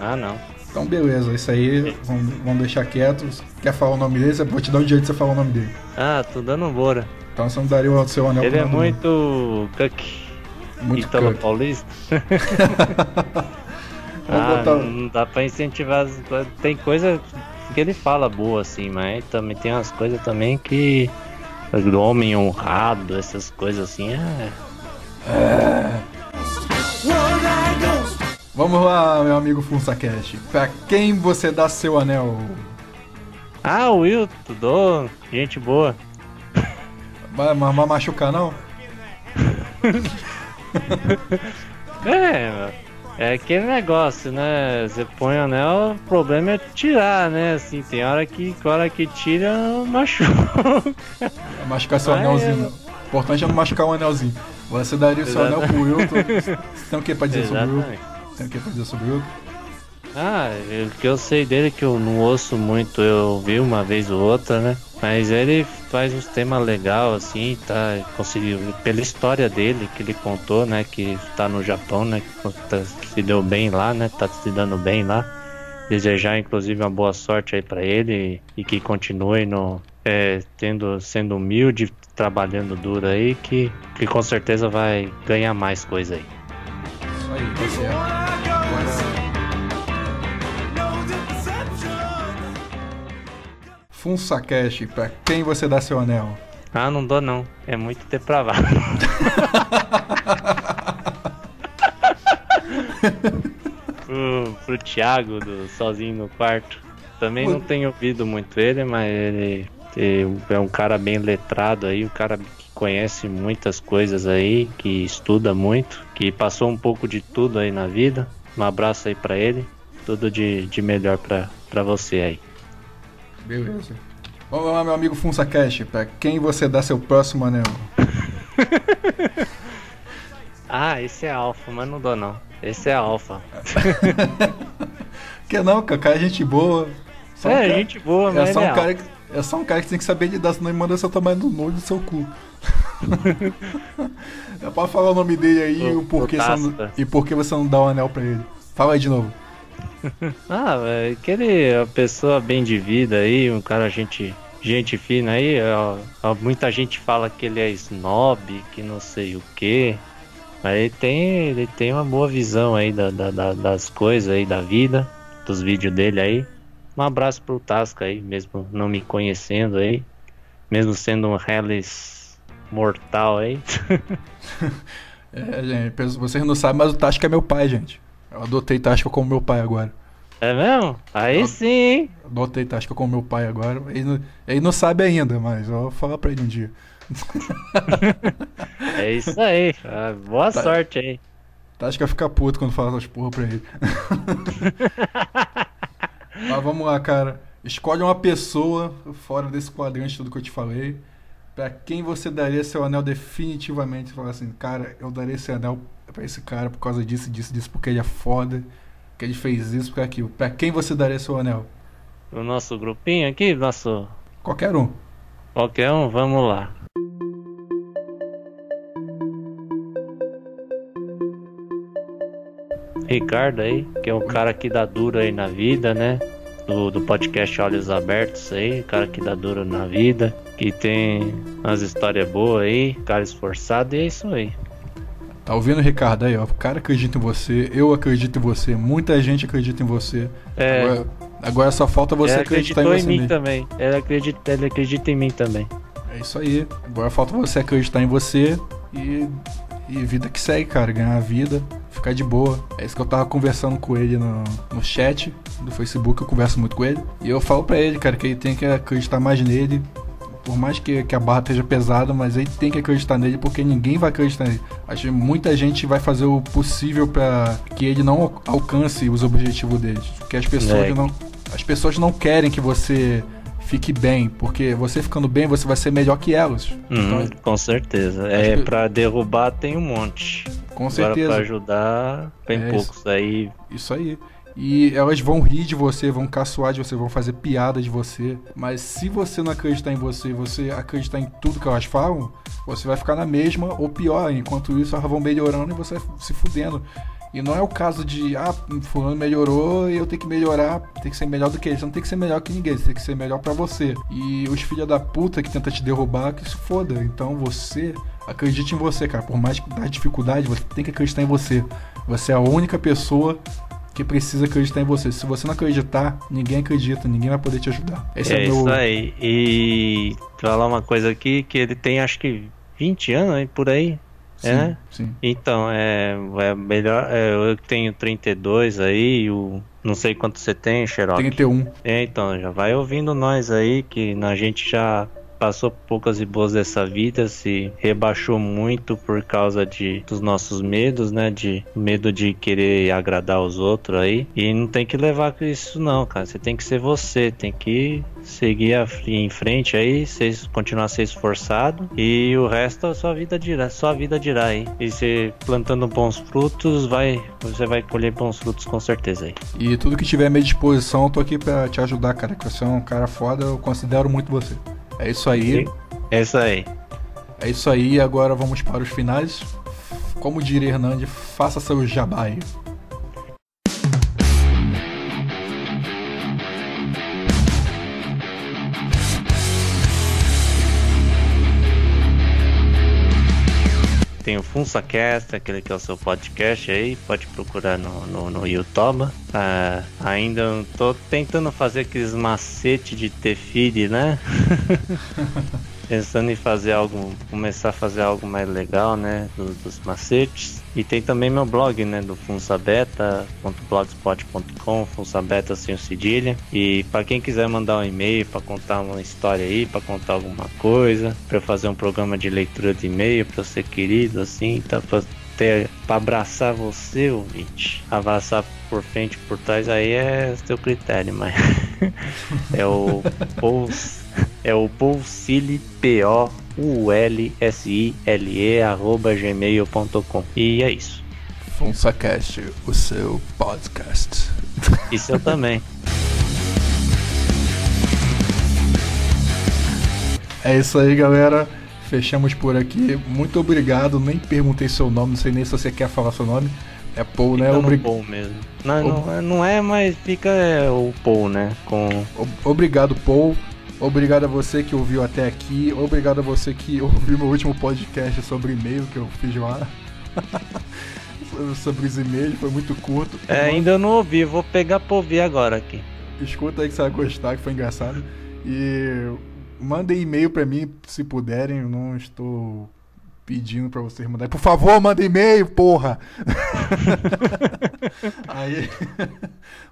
Ah não. Então beleza, isso aí vamos, vamos deixar quieto. Quer falar o nome dele? Eu vou te dar o direito de você falar o nome dele. Ah, tô dando bora. Então você não daria o seu anel Ele é muito cuck. muito Ítalo cuck. Paulista. Ah, botar- não dá pra incentivar as coisas. Tem coisa que ele fala boa assim, mas também tem umas coisas também que. Do homem honrado, essas coisas assim, é. Vamos lá, meu amigo Funsa Cash. Pra quem você dá seu anel? Ah, o Will, tudo gente boa. Vai, mas vai machucar não? É, é aquele negócio, né? Você põe o anel, o problema é tirar, né? Assim, tem hora que, hora que tira, machuca. Vai machucar seu Ah, anelzinho. é. O importante é não machucar o anelzinho. Você daria o seu anel pro Wilton. Você tem o que pra dizer sobre o Wilton? Exatamente. Tem o que pra dizer sobre o Wilton? Ah, o que eu sei dele é que eu não ouço muito, eu vi uma vez ou outra, né? Mas ele faz uns temas legais, assim, tá? Conseguiu, pela história dele que ele contou, né? Que tá no Japão, né? Que tá- se deu bem lá, né? Tá se dando bem lá. Desejar, inclusive, uma boa sorte aí pra ele e que continue no, é, tendo, sendo humilde, trabalhando duro aí, que, que com certeza vai ganhar mais coisa aí. Isso aí, tá certo. Agora... Funsa Cash, pra quem você dá seu anel? Ah, não dou não. É muito depravado. pro, pro Thiago, do Sozinho no Quarto. Também não tenho ouvido muito ele, mas ele ele é um cara bem letrado aí, um cara que conhece muitas coisas aí, que estuda muito, que passou um pouco de tudo aí na vida. Um abraço aí pra ele. Tudo de, de melhor pra você aí. Beleza. Vamos lá, meu amigo Funsa Cash, pra quem você dá seu próximo anel? Ah, esse é alfa, mas não dou não. Esse é alfa. Que não, cara, cara é gente boa. Só um É, cara- gente boa, É mas só, ele um é cara que, é só um cara que tem que saber lidar, senão ele manda seu tamanho do nojo do seu cu. é pra falar o nome dele aí e O- porquê o você não, e por que você não dá o anel pra ele. Fala aí de novo. Ah, aquele uma pessoa bem de vida aí, um cara gente, gente fina aí, ó, muita gente fala que ele é snob, que não sei o que. Mas ele tem, ele tem uma boa visão aí da, da- da- das coisas aí da vida, dos vídeos dele aí. Um abraço pro Tasca aí, mesmo não me conhecendo aí, mesmo sendo um Hellis mortal aí. É, gente, vocês não sabem, mas o Tasca é meu pai, gente. Eu adotei Tasca como meu pai agora. É mesmo? Aí sim, hein? Adotei Tasca como meu pai agora. Ele não, ele não sabe ainda, mas eu vou falar pra ele um dia. É isso aí. Ah, boa Tá. sorte aí. Tasca fica puto quando fala essas porra pra ele. Mas vamos lá, cara. Escolhe uma pessoa fora desse quadrante tudo que eu te falei. Pra quem você daria seu anel definitivamente? Você fala assim, cara, eu daria esse anel pra esse cara por causa disso, disso, disso, porque ele é foda. Porque ele fez isso, porque aquilo. Pra quem você daria seu anel? O nosso grupinho aqui, nosso Qualquer um. qualquer um, vamos lá. Ricardo aí, que é um cara que dá duro aí na vida, né? Do, do podcast Olhos Abertos aí, cara que dá duro na vida, que tem umas histórias boas aí, cara esforçado, e é isso aí. Tá ouvindo, Ricardo? Aí, ó. O cara acredita em você, eu acredito em você, muita gente acredita em você. É, Agora, agora só falta você ele acreditar em em você mim mesmo. também. Ele acredita, ele acredita em mim também. É isso aí. Agora falta você acreditar em você e, e vida que segue, cara. Ganhar a vida, ficar de boa. É isso que eu tava conversando com ele no, no chat do Facebook. Eu converso muito com ele. E eu falo pra ele, cara, que ele tem que acreditar mais nele. Por mais que, que a barra esteja pesada, mas ele tem que acreditar nele porque ninguém vai acreditar nele. Acho que muita gente vai fazer o possível pra que ele não al- alcance os objetivos dele. Porque as pessoas É. não. As pessoas não querem que você fique bem, porque você ficando bem, você vai ser melhor que elas. Uhum, Então, com certeza. É, que- pra derrubar tem um monte. Com Agora certeza. pra ajudar, tem É poucos aí. Isso aí. E elas vão rir de você, vão caçoar de você, vão fazer piada de você. Mas se você não acreditar em você, você acreditar em tudo que elas falam, você vai ficar na mesma ou pior. Enquanto isso, elas vão melhorando e você se fudendo. E não é o caso de, ah, fulano melhorou e eu tenho que melhorar, tem que ser melhor do que ele. Você não tem que ser melhor que ninguém, você tem que ser melhor pra você. E os filhos da puta que tentam te derrubar, que se foda. Então você, acredite em você, cara. Por mais que dá dificuldade, você tem que acreditar em você. Você é a única pessoa que precisa acreditar em você. Se você não acreditar, ninguém acredita, ninguém vai poder te ajudar. Esse é é, meu. isso aí. E falar uma coisa aqui, que ele tem acho que 20 anos aí por aí. Sim, É? sim. Então, é, é melhor. é, eu tenho 32 aí, o, não sei quanto você tem, Xerox. 31. É, então, já vai ouvindo nós aí, que a gente já passou poucas e boas dessa vida, se rebaixou muito por causa de dos nossos medos, né? De medo de querer agradar os outros aí. E não tem que levar com isso não, cara. Você tem que ser você, tem que seguir em frente aí, se, continuar a ser esforçado e o resto a sua vida dirá, sua vida dirá aí. E você plantando bons frutos, vai, você vai colher bons frutos com certeza aí. E tudo que tiver à minha disposição, eu tô aqui pra te ajudar, cara. Que você é um cara foda, eu considero muito você. É isso aí. É isso aí. É isso aí. Agora vamos para os finais. Como diria Hernandes, faça seu jabá Tem o FunsaCast, aquele que é o seu podcast aí, pode procurar no, no, no YouTube. Ah, ainda não tô tentando fazer aqueles macetes de ter feed, né? Pensando em fazer algo, começar a fazer algo mais legal, né? do- dos macetes. E tem também meu blog, né? Do funsabeta.blogspot.com, funsabeta sem o cedilha. E para quem quiser mandar um e-mail para contar uma história aí, para contar alguma coisa, para fazer um programa de leitura de e-mail para ser querido, assim, tá? Pra ter, pra abraçar você, ouvinte. Abraçar por frente, por trás, aí é seu critério, mas é o Paul, é o P-O-U-L-S-I-L-E, arroba gmail.com. E é isso. FonsaCast, o seu podcast. Isso eu também. É isso aí, galera. Fechamos por aqui. Muito obrigado. Nem perguntei seu nome, não sei nem se você quer falar seu nome. É Paul, né? Fica no Obri- Paul mesmo. Não, não, é- não é, mas fica é, o Paul, né? Com Ob- Obrigado, Paul. Obrigado a você que ouviu até aqui. Obrigado a você que ouviu meu último podcast sobre e-mail que eu fiz lá. sobre os e-mails, foi muito curto. É, ainda eu não ouvi, vou pegar pra ouvir agora aqui. Escuta aí que você vai gostar, que foi engraçado. E mandem e-mail pra mim, se puderem. Eu não estou pedindo pra vocês mandarem. Por favor, mandem e-mail, porra! aí,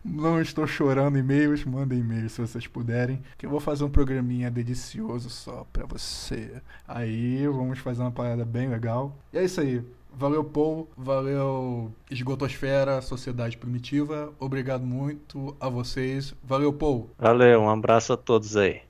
não estou chorando e-mails, mandem e-mails se vocês puderem. Que eu vou fazer um programinha delicioso só pra você. Aí, vamos fazer uma parada bem legal. E é isso aí. Valeu, Paul. Valeu, Esgotosfera, Sociedade Primitiva. Obrigado muito a vocês. Valeu, Paul. Valeu, um abraço a todos aí.